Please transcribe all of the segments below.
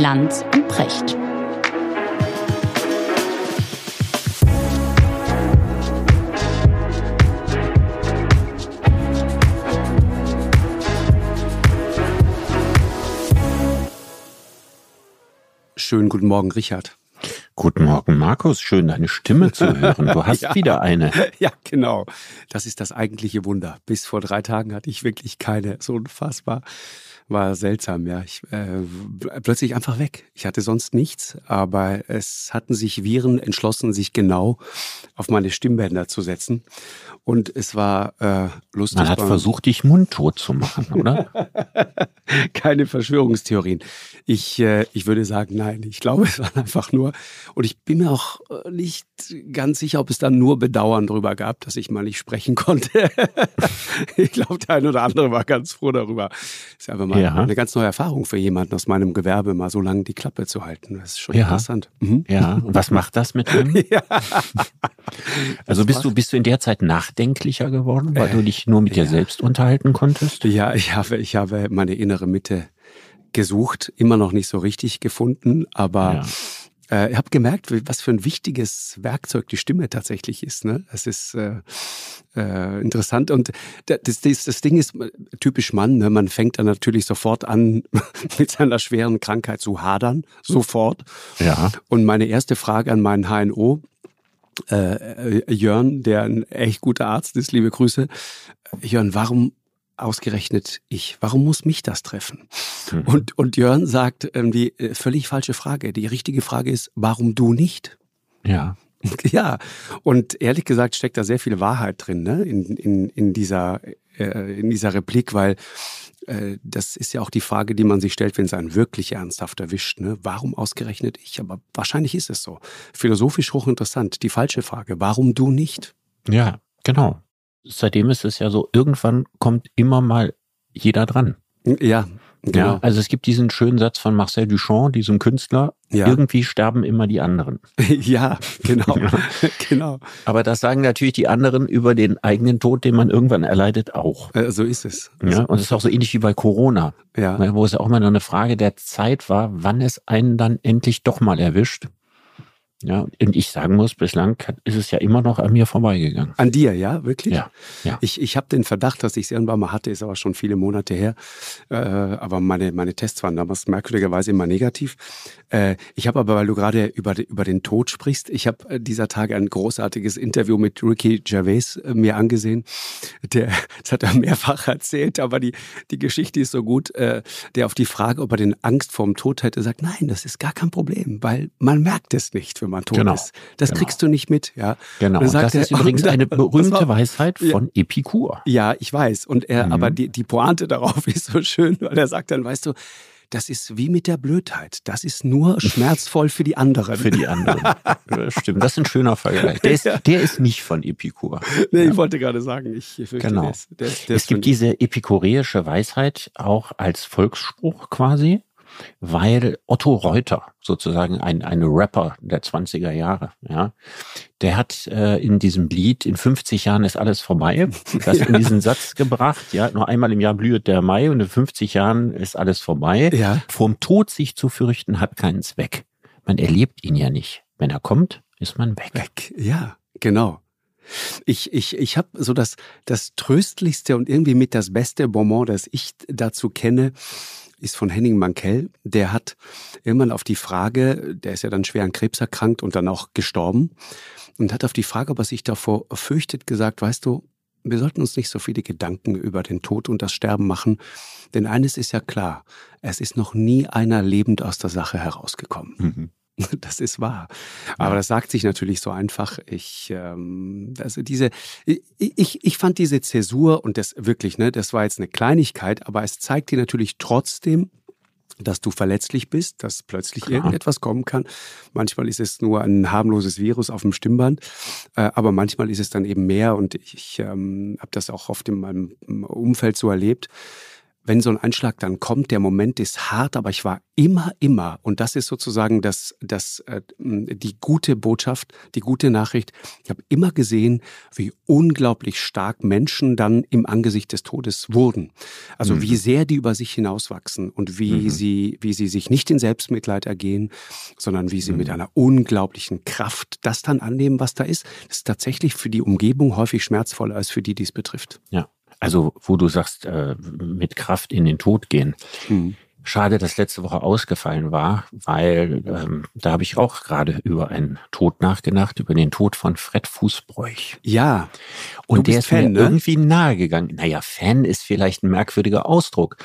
Lanz und Precht. Schönen guten Morgen, Richard. Guten Morgen, Markus. Schön, deine Stimme zu hören. Du hast ja. wieder eine. Ja, genau. Das ist das eigentliche Wunder. Bis vor drei Tagen hatte ich wirklich keine. So unfassbar war seltsam, ja. Ich, äh, plötzlich einfach weg. Ich hatte sonst nichts, aber es hatten sich Viren entschlossen, sich genau auf meine Stimmbänder zu setzen. Und es war äh, lustig. Man hat versucht, dich mundtot zu machen, oder? Keine Verschwörungstheorien. Ich, äh, ich würde sagen, nein. Ich glaube, es war einfach nur. Und ich bin mir auch äh, nicht ganz sicher, ob es dann nur Bedauern darüber gab, dass ich mal nicht sprechen konnte. ich glaube, der eine oder andere war ganz froh darüber. Ist einfach mal ja. eine ganz neue Erfahrung für jemanden aus meinem Gewerbe, mal so lange die Klappe zu halten. Das ist schon ja. interessant. Mhm. Ja, und was macht das mit einem? ja. Also bist du, bist du in der Zeit nachdenklicher geworden, weil äh, du dich nur mit dir selbst unterhalten konntest? Ja, ich habe, ich habe meine innere Mitte gesucht, immer noch nicht so richtig gefunden, aber äh, ich habe gemerkt, was für ein wichtiges Werkzeug die Stimme tatsächlich ist. Ne? Es ist äh, äh, interessant und das, das, das Ding ist typisch Mann. Ne? Man fängt dann natürlich sofort an, mit seiner schweren Krankheit zu hadern, sofort. Ja. Und meine erste Frage an meinen HNO, äh, äh, Jörn, der ein echt guter Arzt ist, liebe Grüße. Jörn, warum ausgerechnet ich? Warum muss mich das treffen? Mhm. Und, und Jörn sagt irgendwie äh, völlig falsche Frage. Die richtige Frage ist, warum du nicht? Ja. Ja, und ehrlich gesagt steckt da sehr viel Wahrheit drin, ne? in, in, in, dieser, äh, in dieser Replik, weil äh, das ist ja auch die Frage, die man sich stellt, wenn es einen wirklich ernsthaft erwischt. Ne? Warum ausgerechnet ich? Aber wahrscheinlich ist es so. Philosophisch hochinteressant. Die falsche Frage, warum du nicht? Ja, genau seitdem ist es ja so, irgendwann kommt immer mal jeder dran. Ja, Genau. Ja, also es gibt diesen schönen Satz von Marcel Duchamp, diesem Künstler, ja. irgendwie sterben immer die anderen. ja, genau. genau. Aber das sagen natürlich die anderen über den eigenen Tod, den man irgendwann erleidet, auch. Äh, so ist es. Ja, und es ist auch so ähnlich wie bei Corona, ja. wo es ja auch mal eine Frage der Zeit war, wann es einen dann endlich doch mal erwischt. Ja, und ich sagen muss, bislang ist es ja immer noch an mir vorbeigegangen. An dir, ja, wirklich? Ja. ja. Ich, ich habe den Verdacht, dass ich es irgendwann mal hatte, ist aber schon viele Monate her. Äh, aber meine, meine Tests waren damals merkwürdigerweise immer negativ. Äh, ich habe aber, weil du gerade über, über den Tod sprichst, ich habe äh, dieser Tage ein großartiges Interview mit Ricky Gervais äh, mir angesehen. Der, das hat er mehrfach erzählt, aber die, die Geschichte ist so gut. Äh, der auf die Frage, ob er den Angst vorm Tod hätte, sagt, nein, das ist gar kein Problem, weil man merkt es nicht, wenn man tot genau. ist. Das genau. kriegst du nicht mit, ja. Genau. Und das ist er, übrigens eine berühmte Weisheit von Epikur. Ja, ich weiß. Und er, mhm. aber die, die Pointe darauf ist so schön, weil er sagt dann, weißt du, das ist wie mit der Blödheit. Das ist nur schmerzvoll für die anderen. Für die anderen. Stimmt, das ist ein schöner Vergleich. Der ist, der ist nicht von Epikur. Nee, ja. ich wollte gerade sagen, ich fürchte, genau. Der ist, der, der es gibt diese epikureische Weisheit auch als Volksspruch quasi weil Otto Reuter, sozusagen ein, ein Rapper der 20er Jahre, ja, der hat äh, in diesem Lied, in 50 Jahren ist alles vorbei, das ja. in diesen Satz gebracht, ja, nur einmal im Jahr blüht der Mai und in 50 Jahren ist alles vorbei. Ja. Vorm Tod sich zu fürchten hat keinen Zweck. Man erlebt ihn ja nicht. Wenn er kommt, ist man weg. Weg, ja, genau. Ich, ich, ich habe so das, das tröstlichste und irgendwie mit das beste Bonbon, das ich dazu kenne, ist von Henning Mankell. Der hat irgendwann auf die Frage, der ist ja dann schwer an Krebs erkrankt und dann auch gestorben, und hat auf die Frage, ob er sich davor fürchtet, gesagt, weißt du, wir sollten uns nicht so viele Gedanken über den Tod und das Sterben machen, denn eines ist ja klar, es ist noch nie einer lebend aus der Sache herausgekommen. Mhm. Das ist wahr. Aber das sagt sich natürlich so einfach. Ich, ähm, also diese, ich, ich fand diese Zäsur und das wirklich, ne, das war jetzt eine Kleinigkeit, aber es zeigt dir natürlich trotzdem, dass du verletzlich bist, dass plötzlich Klar. irgendetwas kommen kann. Manchmal ist es nur ein harmloses Virus auf dem Stimmband, äh, aber manchmal ist es dann eben mehr und ich, ich ähm, habe das auch oft in meinem Umfeld so erlebt wenn so ein Einschlag dann kommt, der Moment ist hart, aber ich war immer, immer, und das ist sozusagen das, das, äh, die gute Botschaft, die gute Nachricht, ich habe immer gesehen, wie unglaublich stark Menschen dann im Angesicht des Todes wurden. Also mhm. wie sehr die über sich hinauswachsen und wie mhm. sie, wie sie sich nicht in Selbstmitleid ergehen, sondern wie sie mhm. mit einer unglaublichen Kraft das dann annehmen, was da ist. Das ist tatsächlich für die Umgebung häufig schmerzvoller als für die, die es betrifft. Ja. Also, wo du sagst, äh, mit Kraft in den Tod gehen. Mhm. Schade, dass letzte Woche ausgefallen war, weil ähm, da habe ich auch gerade über einen Tod nachgedacht, über den Tod von Fred Fußbräuch. Ja. Und der ist Fan, mir ne? irgendwie nahegegangen. Naja, Fan ist vielleicht ein merkwürdiger Ausdruck.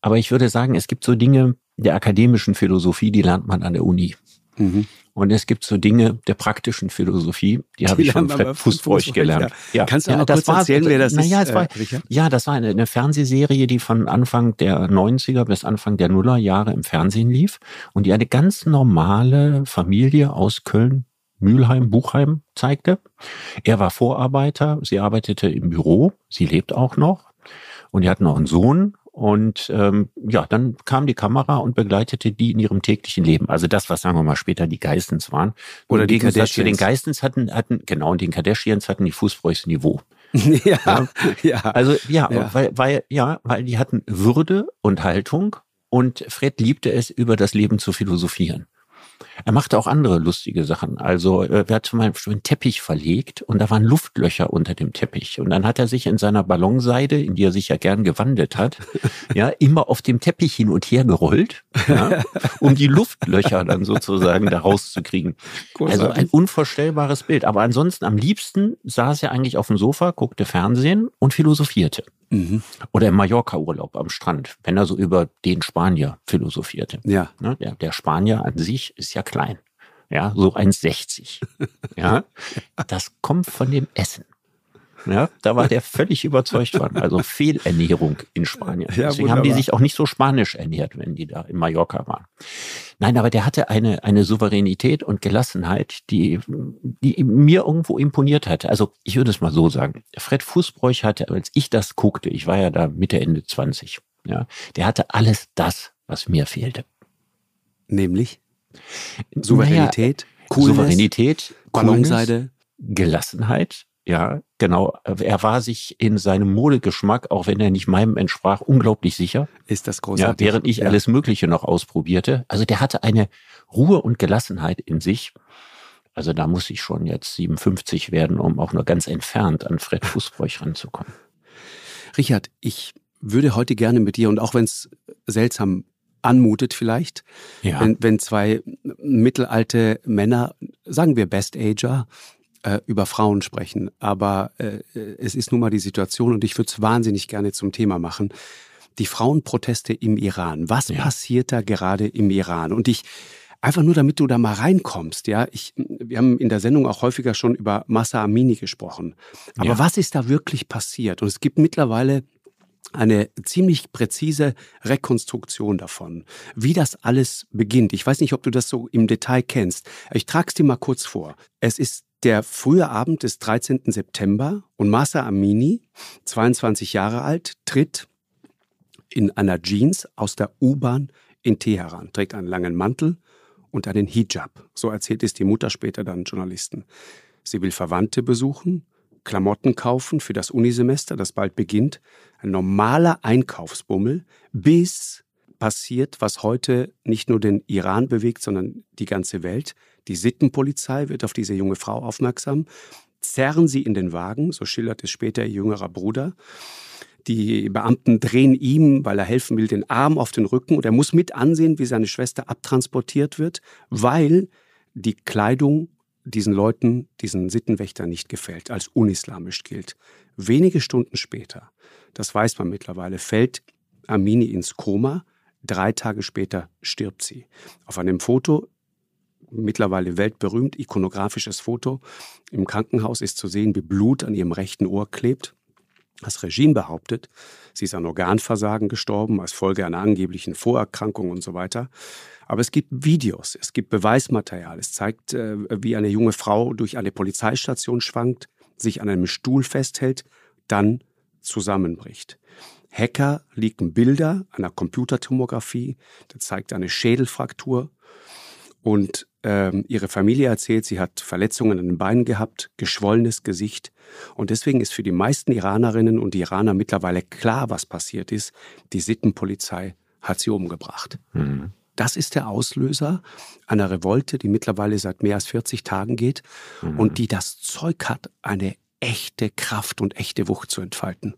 Aber ich würde sagen, es gibt so Dinge der akademischen Philosophie, die lernt man an der Uni. Mhm. Und es gibt so Dinge der praktischen Philosophie, die, die habe ich von Fred Fußbräuch gelernt. Ja. Kannst du ja, das kurz war, erzählen, wer das na, ist? War, äh, ja, das war eine, eine, Fernsehserie, die von Anfang der 90er bis Anfang der Nullerjahre im Fernsehen lief und die eine ganz normale Familie aus Köln, Mülheim, Buchheim zeigte. Er war Vorarbeiter, sie arbeitete im Büro, sie lebt auch noch und die hatten noch einen Sohn und ähm, ja, dann kam die Kamera und begleitete die in ihrem täglichen Leben. Also das, was sagen wir mal später die Geistens waren. Oder die Kardashians. Den Geistens hatten, hatten, genau, und den Kardashians hatten die Fußbräuchs Niveau. ja, ja, ja. Also ja, ja, Weil, weil, ja, weil die hatten Würde und Haltung und Fred liebte es, über das Leben zu philosophieren. Er machte auch andere lustige Sachen. Also äh, er hat zum Beispiel einen Teppich verlegt und da waren Luftlöcher unter dem Teppich. Und dann hat er sich in seiner Ballonseide, in die er sich ja gern gewandelt hat, ja, immer auf dem Teppich hin und her gerollt, ja, um die Luftlöcher dann sozusagen da rauszukriegen. Also ein unvorstellbares Bild. Aber ansonsten am liebsten saß er eigentlich auf dem Sofa, guckte Fernsehen und philosophierte. Mhm. Oder im Mallorca-Urlaub am Strand, wenn er so über den Spanier philosophierte. Ja. Ne, der, der Spanier an sich ist ja klein. Ja, so 1,60. ja. Das kommt von dem Essen. Ja, da war der völlig überzeugt von. Also Fehlernährung in Spanien. Ja, Deswegen wunderbar. haben die sich auch nicht so spanisch ernährt, wenn die da in Mallorca waren. Nein, aber der hatte eine, eine Souveränität und Gelassenheit, die, die mir irgendwo imponiert hatte. Also ich würde es mal so sagen. Fred Fußbräuch hatte, als ich das guckte, ich war ja da Mitte, Ende 20, ja, der hatte alles das, was mir fehlte. Nämlich? Souveränität, naja, Coolness, Souveränität, Ballonseide, Gelassenheit, ja, genau. Er war sich in seinem Modegeschmack, auch wenn er nicht meinem entsprach, unglaublich sicher. Ist das großartig. Ja, während ich ja. alles Mögliche noch ausprobierte. Also der hatte eine Ruhe und Gelassenheit in sich. Also da muss ich schon jetzt 57 werden, um auch nur ganz entfernt an Fred Fußbräuch ranzukommen. Richard, ich würde heute gerne mit dir, und auch wenn es seltsam anmutet vielleicht, ja. wenn, wenn zwei mittelalte Männer, sagen wir Best-Ager, äh, über Frauen sprechen. Aber äh, es ist nun mal die Situation und ich würde es wahnsinnig gerne zum Thema machen. Die Frauenproteste im Iran. Was ja. passiert da gerade im Iran? Und ich einfach nur, damit du da mal reinkommst. Ja, ich, wir haben in der Sendung auch häufiger schon über Massa Amini gesprochen. Aber ja. was ist da wirklich passiert? Und es gibt mittlerweile eine ziemlich präzise Rekonstruktion davon, wie das alles beginnt. Ich weiß nicht, ob du das so im Detail kennst. Ich trage es dir mal kurz vor. Es ist der frühe Abend des 13. September und Masa Amini, 22 Jahre alt, tritt in einer Jeans aus der U-Bahn in Teheran, trägt einen langen Mantel und einen Hijab. So erzählt es die Mutter später dann Journalisten. Sie will Verwandte besuchen, Klamotten kaufen für das Unisemester, das bald beginnt. Ein normaler Einkaufsbummel, bis passiert, was heute nicht nur den Iran bewegt, sondern die ganze Welt. Die Sittenpolizei wird auf diese junge Frau aufmerksam, zerren sie in den Wagen, so schildert es später ihr jüngerer Bruder. Die Beamten drehen ihm, weil er helfen will, den Arm auf den Rücken und er muss mit ansehen, wie seine Schwester abtransportiert wird, weil die Kleidung diesen Leuten, diesen Sittenwächtern nicht gefällt, als unislamisch gilt. Wenige Stunden später, das weiß man mittlerweile, fällt Amini ins Koma. Drei Tage später stirbt sie. Auf einem Foto mittlerweile weltberühmt, ikonografisches Foto. Im Krankenhaus ist zu sehen, wie Blut an ihrem rechten Ohr klebt. Das Regime behauptet, sie ist an Organversagen gestorben als Folge einer angeblichen Vorerkrankung und so weiter. Aber es gibt Videos, es gibt Beweismaterial. Es zeigt, äh, wie eine junge Frau durch eine Polizeistation schwankt, sich an einem Stuhl festhält, dann zusammenbricht. Hacker leaken Bilder einer Computertomographie, der zeigt eine Schädelfraktur und ähm, ihre Familie erzählt, sie hat Verletzungen an den Beinen gehabt, geschwollenes Gesicht. Und deswegen ist für die meisten Iranerinnen und Iraner mittlerweile klar, was passiert ist. Die Sittenpolizei hat sie umgebracht. Mhm. Das ist der Auslöser einer Revolte, die mittlerweile seit mehr als 40 Tagen geht mhm. und die das Zeug hat, eine echte Kraft und echte Wucht zu entfalten.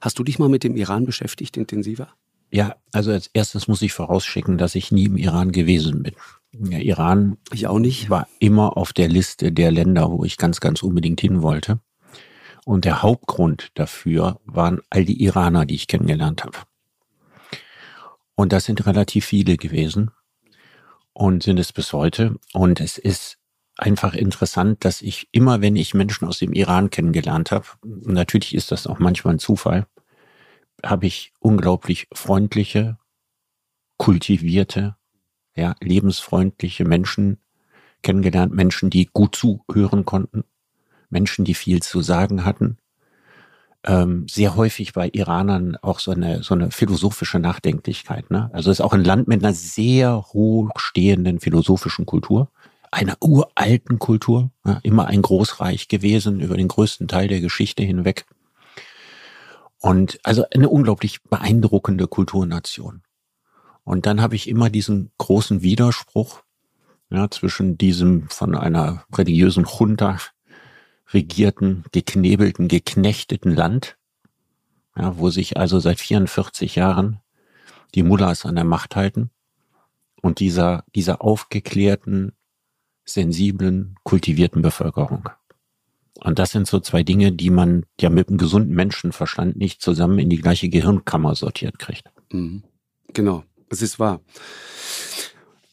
Hast du dich mal mit dem Iran beschäftigt, intensiver? Ja, also als erstes muss ich vorausschicken, dass ich nie im Iran gewesen bin. Der Iran ich auch nicht. war immer auf der Liste der Länder, wo ich ganz, ganz unbedingt hin wollte. Und der Hauptgrund dafür waren all die Iraner, die ich kennengelernt habe. Und das sind relativ viele gewesen und sind es bis heute. Und es ist einfach interessant, dass ich immer, wenn ich Menschen aus dem Iran kennengelernt habe, natürlich ist das auch manchmal ein Zufall, habe ich unglaublich freundliche, kultivierte, ja, lebensfreundliche Menschen kennengelernt, Menschen, die gut zuhören konnten, Menschen, die viel zu sagen hatten. Ähm, sehr häufig bei Iranern auch so eine, so eine philosophische Nachdenklichkeit. Ne? Also ist auch ein Land mit einer sehr hochstehenden philosophischen Kultur, einer uralten Kultur, ja, immer ein Großreich gewesen über den größten Teil der Geschichte hinweg. Und also eine unglaublich beeindruckende Kulturnation. Und dann habe ich immer diesen großen Widerspruch ja, zwischen diesem von einer religiösen Junta regierten, geknebelten, geknechteten Land, ja, wo sich also seit 44 Jahren die Mullahs an der Macht halten und dieser, dieser aufgeklärten, sensiblen, kultivierten Bevölkerung. Und das sind so zwei Dinge, die man ja mit einem gesunden Menschenverstand nicht zusammen in die gleiche Gehirnkammer sortiert kriegt. Mhm. Genau. Es ist wahr.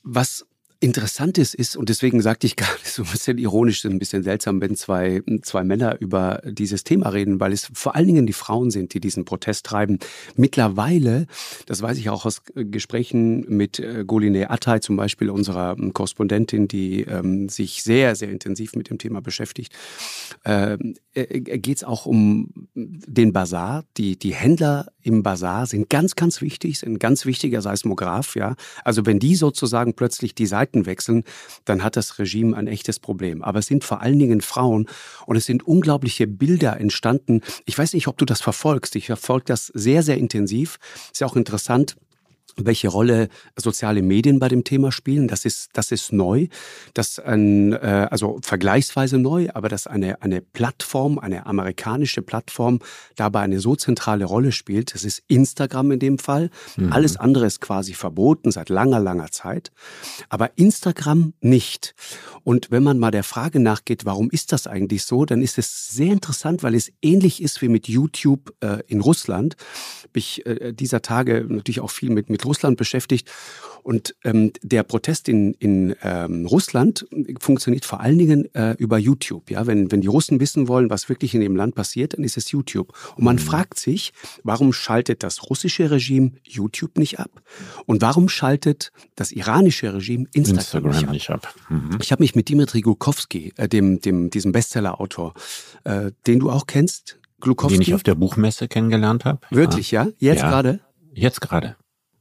Was Interessantes ist, und deswegen sagte ich gerade so ein bisschen ironisch, ein bisschen seltsam, wenn zwei, zwei Männer über dieses Thema reden, weil es vor allen Dingen die Frauen sind, die diesen Protest treiben. Mittlerweile, das weiß ich auch aus Gesprächen mit äh, Goline Attay, zum Beispiel unserer ähm, Korrespondentin, die ähm, sich sehr, sehr intensiv mit dem Thema beschäftigt, ähm, äh, geht es auch um den Bazar. Die, die Händler im Bazar sind ganz, ganz wichtig, sind ganz wichtiger Seismograph. Ja? Also wenn die sozusagen plötzlich die Seite Seiten wechseln, dann hat das Regime ein echtes Problem. Aber es sind vor allen Dingen Frauen und es sind unglaubliche Bilder entstanden. Ich weiß nicht, ob du das verfolgst. Ich verfolge das sehr, sehr intensiv. Ist ja auch interessant welche Rolle soziale Medien bei dem Thema spielen. Das ist, das ist neu, das ein, äh, also vergleichsweise neu, aber dass eine, eine Plattform, eine amerikanische Plattform dabei eine so zentrale Rolle spielt. Das ist Instagram in dem Fall. Mhm. Alles andere ist quasi verboten seit langer, langer Zeit. Aber Instagram nicht. Und wenn man mal der Frage nachgeht, warum ist das eigentlich so, dann ist es sehr interessant, weil es ähnlich ist wie mit YouTube äh, in Russland. Mich äh, dieser Tage natürlich auch viel mit, mit Russland beschäftigt. Und ähm, der Protest in, in ähm, Russland funktioniert vor allen Dingen äh, über YouTube. Ja? Wenn, wenn die Russen wissen wollen, was wirklich in dem Land passiert, dann ist es YouTube. Und man mhm. fragt sich, warum schaltet das russische Regime YouTube nicht ab? Und warum schaltet das iranische Regime Instagram, Instagram nicht ab? Nicht ab. Mhm. Ich habe mich mit Dimitri Gulkowski, äh, dem, dem, diesem Bestseller-Autor, äh, den du auch kennst, Glukowski. Den ich auf der Buchmesse kennengelernt habe. Wirklich, ja? Jetzt ja. gerade? Jetzt gerade.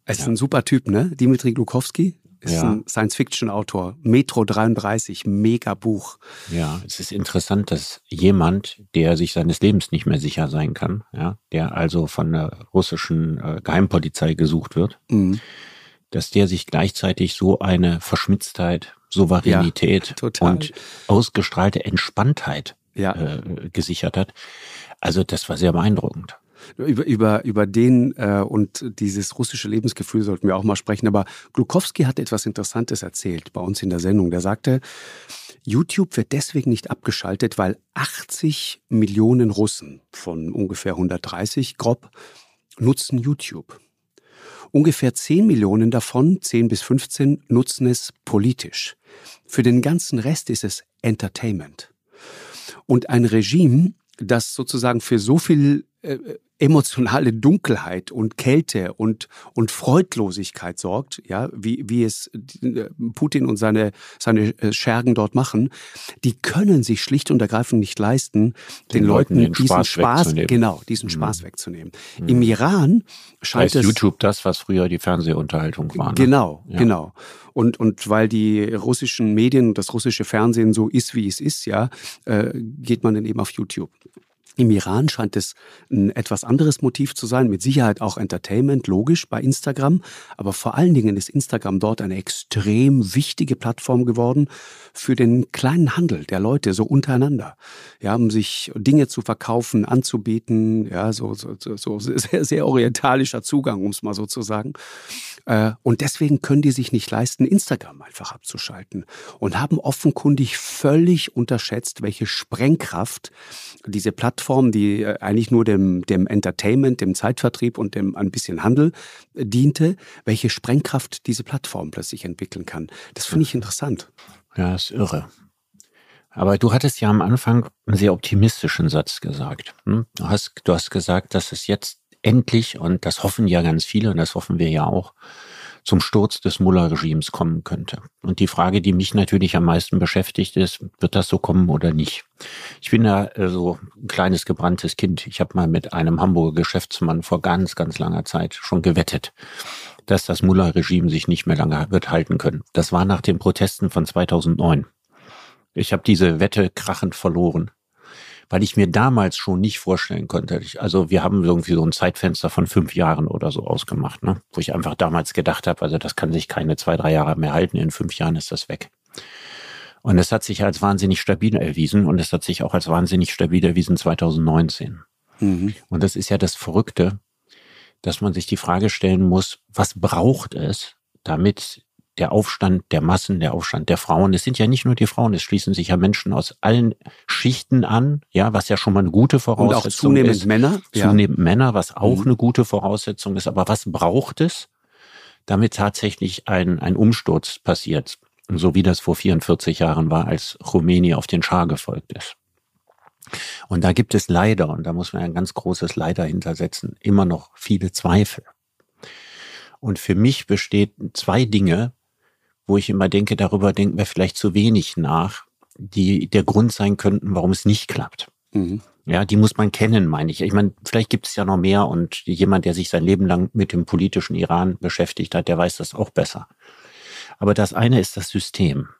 Es ist ein super Typ, ne? Dimitri Glukowski ist ja. ein Science-Fiction-Autor. Metro 33, mega Buch. Ja, es ist interessant, dass jemand, der sich seines Lebens nicht mehr sicher sein kann, ja, der also von der russischen äh, Geheimpolizei gesucht wird, mhm. dass der sich gleichzeitig so eine Verschmitztheit, Souveränität ja, und ausgestrahlte Entspanntheit ja. äh, gesichert hat. Also das war sehr beeindruckend. Über, über, über den äh, und dieses russische Lebensgefühl sollten wir auch mal sprechen. Aber Glukowski hat etwas Interessantes erzählt bei uns in der Sendung. Der sagte, YouTube wird deswegen nicht abgeschaltet, weil 80 Millionen Russen von ungefähr 130 grob nutzen YouTube. Ungefähr 10 Millionen davon, 10 bis 15, nutzen es politisch. Für den ganzen Rest ist es Entertainment. Und ein Regime, das sozusagen für so viel äh, emotionale Dunkelheit und Kälte und, und Freudlosigkeit sorgt, ja, wie, wie es äh, Putin und seine, seine äh, Schergen dort machen, die können sich schlicht und ergreifend nicht leisten, den, den Leuten, Leuten diesen Spaß, Spaß genau, diesen mhm. Spaß wegzunehmen. Mhm. Im Iran scheint es YouTube das, was früher die Fernsehunterhaltung war. Ne? Genau, ja. genau. Und, und weil die russischen Medien und das russische Fernsehen so ist, wie es ist, ja, äh, geht man dann eben auf YouTube. Im Iran scheint es ein etwas anderes Motiv zu sein, mit Sicherheit auch Entertainment, logisch bei Instagram, aber vor allen Dingen ist Instagram dort eine extrem wichtige Plattform geworden für den kleinen Handel der Leute so untereinander. Ja, um sich Dinge zu verkaufen, anzubieten, ja, so, so, so sehr, sehr orientalischer Zugang, um es mal so zu sagen. Äh, und deswegen können die sich nicht leisten, Instagram einfach abzuschalten und haben offenkundig völlig unterschätzt, welche Sprengkraft diese Plattform, die äh, eigentlich nur dem, dem Entertainment, dem Zeitvertrieb und dem ein bisschen Handel äh, diente, welche Sprengkraft diese Plattform plötzlich entwickeln kann. Das finde ich interessant. Ja, ist irre. Aber du hattest ja am Anfang einen sehr optimistischen Satz gesagt. Hm? Du hast, du hast gesagt, dass es jetzt endlich, und das hoffen ja ganz viele, und das hoffen wir ja auch, zum Sturz des Mullah-Regimes kommen könnte. Und die Frage, die mich natürlich am meisten beschäftigt, ist, wird das so kommen oder nicht? Ich bin ja äh, so ein kleines gebranntes Kind. Ich habe mal mit einem Hamburger Geschäftsmann vor ganz, ganz langer Zeit schon gewettet, dass das Mullah-Regime sich nicht mehr lange wird halten können. Das war nach den Protesten von 2009. Ich habe diese Wette krachend verloren weil ich mir damals schon nicht vorstellen konnte. Ich, also wir haben irgendwie so ein Zeitfenster von fünf Jahren oder so ausgemacht, ne? wo ich einfach damals gedacht habe, also das kann sich keine zwei, drei Jahre mehr halten, in fünf Jahren ist das weg. Und es hat sich als wahnsinnig stabil erwiesen und es hat sich auch als wahnsinnig stabil erwiesen 2019. Mhm. Und das ist ja das Verrückte, dass man sich die Frage stellen muss, was braucht es, damit der Aufstand der Massen, der Aufstand der Frauen. Es sind ja nicht nur die Frauen, es schließen sich ja Menschen aus allen Schichten an, ja, was ja schon mal eine gute Voraussetzung ist. Und auch zunehmend ist. Männer. Zunehmend ja. Männer, was auch mhm. eine gute Voraussetzung ist. Aber was braucht es, damit tatsächlich ein, ein Umsturz passiert? So wie das vor 44 Jahren war, als Rumänien auf den Schah gefolgt ist. Und da gibt es leider, und da muss man ein ganz großes Leider hintersetzen, immer noch viele Zweifel. Und für mich besteht zwei Dinge, wo ich immer denke, darüber denken wir vielleicht zu wenig nach, die der Grund sein könnten, warum es nicht klappt. Mhm. Ja, die muss man kennen, meine ich. Ich meine, vielleicht gibt es ja noch mehr und jemand, der sich sein Leben lang mit dem politischen Iran beschäftigt hat, der weiß das auch besser. Aber das eine ist das System.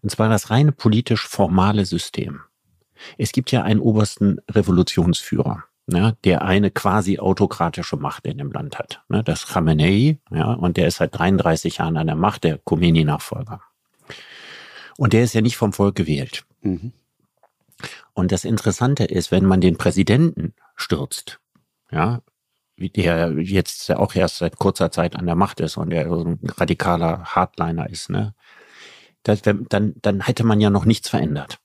Und zwar das reine politisch formale System. Es gibt ja einen obersten Revolutionsführer ne, der eine quasi autokratische Macht in dem Land hat. Ne, das Khamenei, ja, und der ist seit 33 Jahren an der Macht, der Khomeini-Nachfolger. Und der ist ja nicht vom Volk gewählt. Mhm. Und das Interessante ist, wenn man den Präsidenten stürzt, ja, der jetzt auch erst seit kurzer Zeit an der Macht ist und der so ein radikaler Hardliner ist, ne, das, dann, dann hätte man ja noch nichts verändert.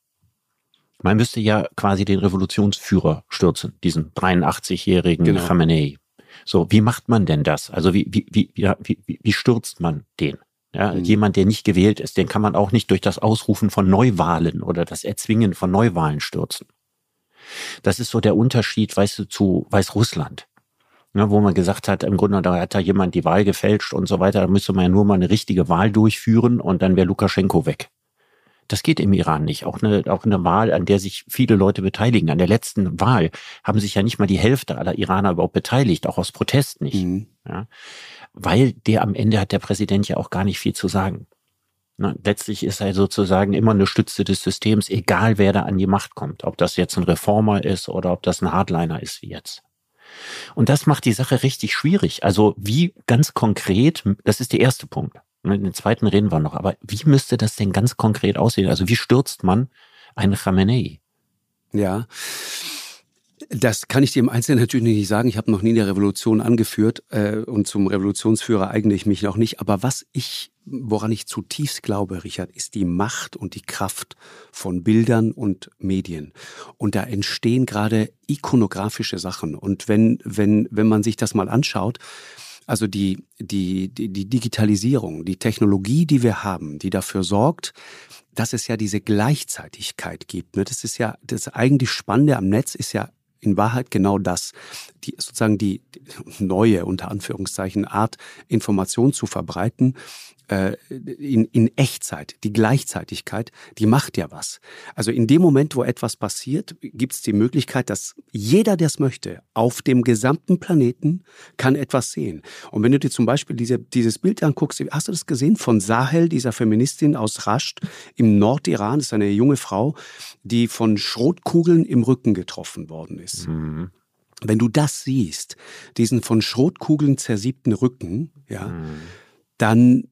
Man müsste ja quasi den Revolutionsführer stürzen, diesen 83-jährigen genau. Khamenei. So, wie macht man denn das? Also wie, wie, wie, wie, wie stürzt man den? Ja, mhm. Jemand, der nicht gewählt ist, den kann man auch nicht durch das Ausrufen von Neuwahlen oder das Erzwingen von Neuwahlen stürzen. Das ist so der Unterschied, weißt du, zu Weißrussland. Ja, wo man gesagt hat, im Grunde, da hat da jemand die Wahl gefälscht und so weiter, da müsste man ja nur mal eine richtige Wahl durchführen und dann wäre Lukaschenko weg. Das geht im Iran nicht. Auch eine, auch eine Wahl, an der sich viele Leute beteiligen. An der letzten Wahl haben sich ja nicht mal die Hälfte aller Iraner überhaupt beteiligt, auch aus Protest nicht. Mhm. Ja, weil der am Ende hat der Präsident ja auch gar nicht viel zu sagen. Na, letztlich ist er sozusagen immer eine Stütze des Systems, egal wer da an die Macht kommt. Ob das jetzt ein Reformer ist oder ob das ein Hardliner ist wie jetzt. Und das macht die Sache richtig schwierig. Also wie ganz konkret, das ist der erste Punkt. Den zweiten reden wir noch. Aber wie müsste das denn ganz konkret aussehen? Also wie stürzt man einen Khamenei? Ja. Das kann ich dir im Einzelnen natürlich nicht sagen. Ich habe noch nie eine Revolution angeführt äh, und zum Revolutionsführer eigne ich mich noch nicht. Aber was ich, woran ich zutiefst glaube, Richard, ist die Macht und die Kraft von Bildern und Medien. Und da entstehen gerade ikonografische Sachen. Und wenn, wenn, wenn man sich das mal anschaut, also die, die, die, die Digitalisierung, die Technologie, die wir haben, die dafür sorgt, dass es ja diese Gleichzeitigkeit gibt. Ne? Das ist ja das eigentlich Spannende am Netz ist ja in Wahrheit genau das. Die sozusagen die neue, unter Anführungszeichen, Art, Information zu verbreiten, äh, in, in Echtzeit, die Gleichzeitigkeit, die macht ja was. Also in dem Moment, wo etwas passiert, gibt es die Möglichkeit, dass jeder, der es möchte, auf dem gesamten Planeten kann etwas sehen. Und wenn du dir zum Beispiel diese, dieses Bild anguckst, hast du das gesehen von Sahel, dieser Feministin aus Rasht im Nordiran, das ist eine junge Frau, die von Schrotkugeln im Rücken getroffen worden ist. Mhm. Wenn du das siehst, diesen von Schrotkugeln zersiebten Rücken, ja, mhm. dann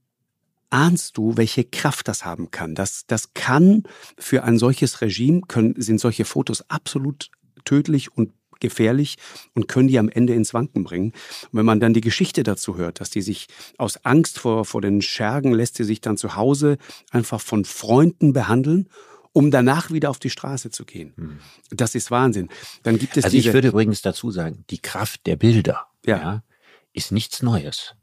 ahnst du, welche Kraft das haben kann. Das, das kann für ein solches Regime, können, sind solche Fotos absolut tödlich und gefährlich und können die am Ende ins Wanken bringen. Und wenn man dann die Geschichte dazu hört, dass die sich aus Angst vor, vor den Schergen lässt sie sich dann zu Hause einfach von Freunden behandeln um danach wieder auf die Straße zu gehen. Hm. Das ist Wahnsinn. Dann gibt es also ich würde übrigens dazu sagen, die Kraft der Bilder ja. ja ist nichts Neues.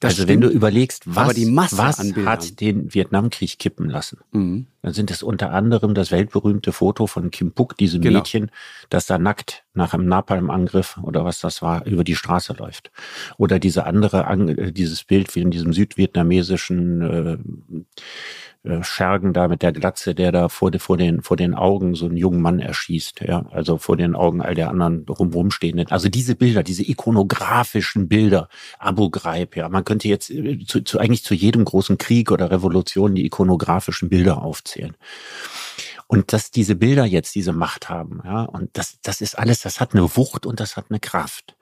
Das also stimmt. wenn du überlegst, was, was hat den Vietnamkrieg kippen lassen, mhm. Dann sind es unter anderem das weltberühmte Foto von Kim Puk, diesem genau. Mädchen, das da nackt nach einem Napalm-Angriff oder was das war, über die Straße läuft. Oder diese andere, äh, dieses Bild wie in diesem südvietnamesischen äh, äh, Schergen da mit der Glatze, der da vor, vor, den, vor den Augen so einen jungen Mann erschießt, ja, also vor den Augen all der anderen rum, stehenden. Also diese Bilder, diese ikonografischen Bilder, Abu Ghraib, ja, man könnte jetzt äh, zu, zu, eigentlich zu jedem großen Krieg oder Revolution die ikonografischen Bilder aufzählen. Und dass diese Bilder jetzt diese Macht haben, ja, und das, das ist alles, das hat eine Wucht und das hat eine Kraft.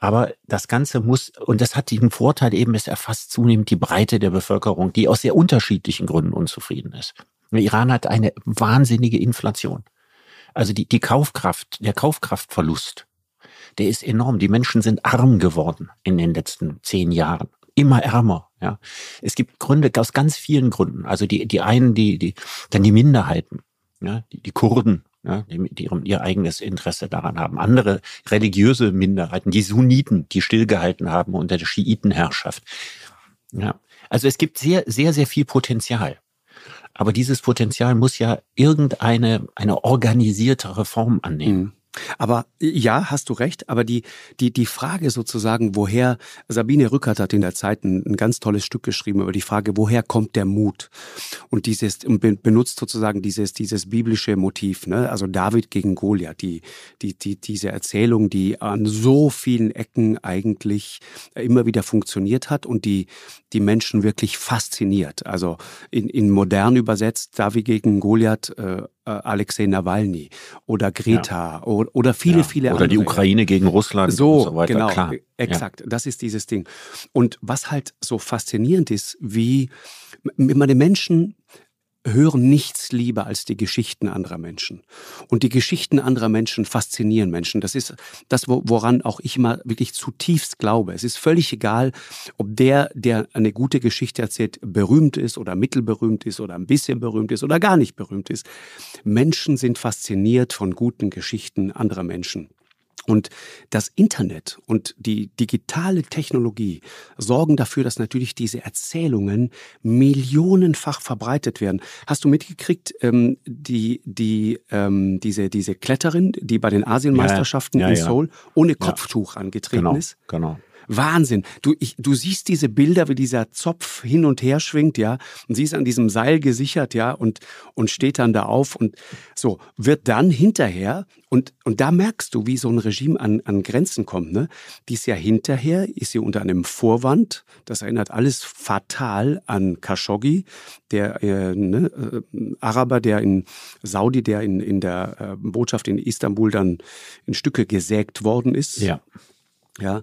Aber das Ganze muss, und das hat den Vorteil eben, es erfasst zunehmend die Breite der Bevölkerung, die aus sehr unterschiedlichen Gründen unzufrieden ist. Der Iran hat eine wahnsinnige Inflation. Also die, die Kaufkraft, der Kaufkraftverlust, der ist enorm. Die Menschen sind arm geworden in den letzten zehn Jahren. Immer ärmer, ja. Es gibt Gründe aus ganz vielen Gründen. Also die, die einen, die, die, dann die Minderheiten, ja, die, die Kurden ja, die, die ihr eigenes Interesse daran haben. Andere religiöse Minderheiten, die Sunniten, die stillgehalten haben unter der Schiitenherrschaft. Ja, also es gibt sehr, sehr, sehr viel Potenzial. Aber dieses Potenzial muss ja irgendeine eine organisierte Reform annehmen. Mhm. Aber ja, hast du recht. Aber die, die, die Frage sozusagen, woher, Sabine Rückert hat in der Zeit ein, ein ganz tolles Stück geschrieben über die Frage, woher kommt der Mut? Und dieses, benutzt sozusagen dieses, dieses biblische Motiv, ne? Also David gegen Goliath, die, die, die, diese Erzählung, die an so vielen Ecken eigentlich immer wieder funktioniert hat und die, die Menschen wirklich fasziniert. Also in, in modern übersetzt, David gegen Goliath, äh, äh, Alexei Nawalny oder Greta ja. oder, oder viele, ja. viele oder andere. Oder die Ukraine gegen Russland so, und so weiter. Genau, Klar. exakt. Ja. Das ist dieses Ding. Und was halt so faszinierend ist, wie man den Menschen hören nichts lieber als die Geschichten anderer Menschen. Und die Geschichten anderer Menschen faszinieren Menschen. Das ist das, woran auch ich immer wirklich zutiefst glaube. Es ist völlig egal, ob der, der eine gute Geschichte erzählt, berühmt ist oder mittelberühmt ist oder ein bisschen berühmt ist oder gar nicht berühmt ist. Menschen sind fasziniert von guten Geschichten anderer Menschen. Und das Internet und die digitale Technologie sorgen dafür, dass natürlich diese Erzählungen millionenfach verbreitet werden. Hast du mitgekriegt, ähm, die, die, ähm, diese, diese Kletterin, die bei den Asienmeisterschaften ja, ja, in Seoul ohne Kopftuch angetreten genau, ist? Genau. Wahnsinn. Du, ich, du siehst diese Bilder, wie dieser Zopf hin und her schwingt, ja, und sie ist an diesem Seil gesichert, ja, und, und steht dann da auf und so, wird dann hinterher, und, und da merkst du, wie so ein Regime an, an Grenzen kommt, ne? Die ist ja hinterher, ist sie unter einem Vorwand, das erinnert alles fatal an Khashoggi, der äh, ne, äh, Araber, der in Saudi, der in, in der äh, Botschaft in Istanbul dann in Stücke gesägt worden ist. Ja. Ja,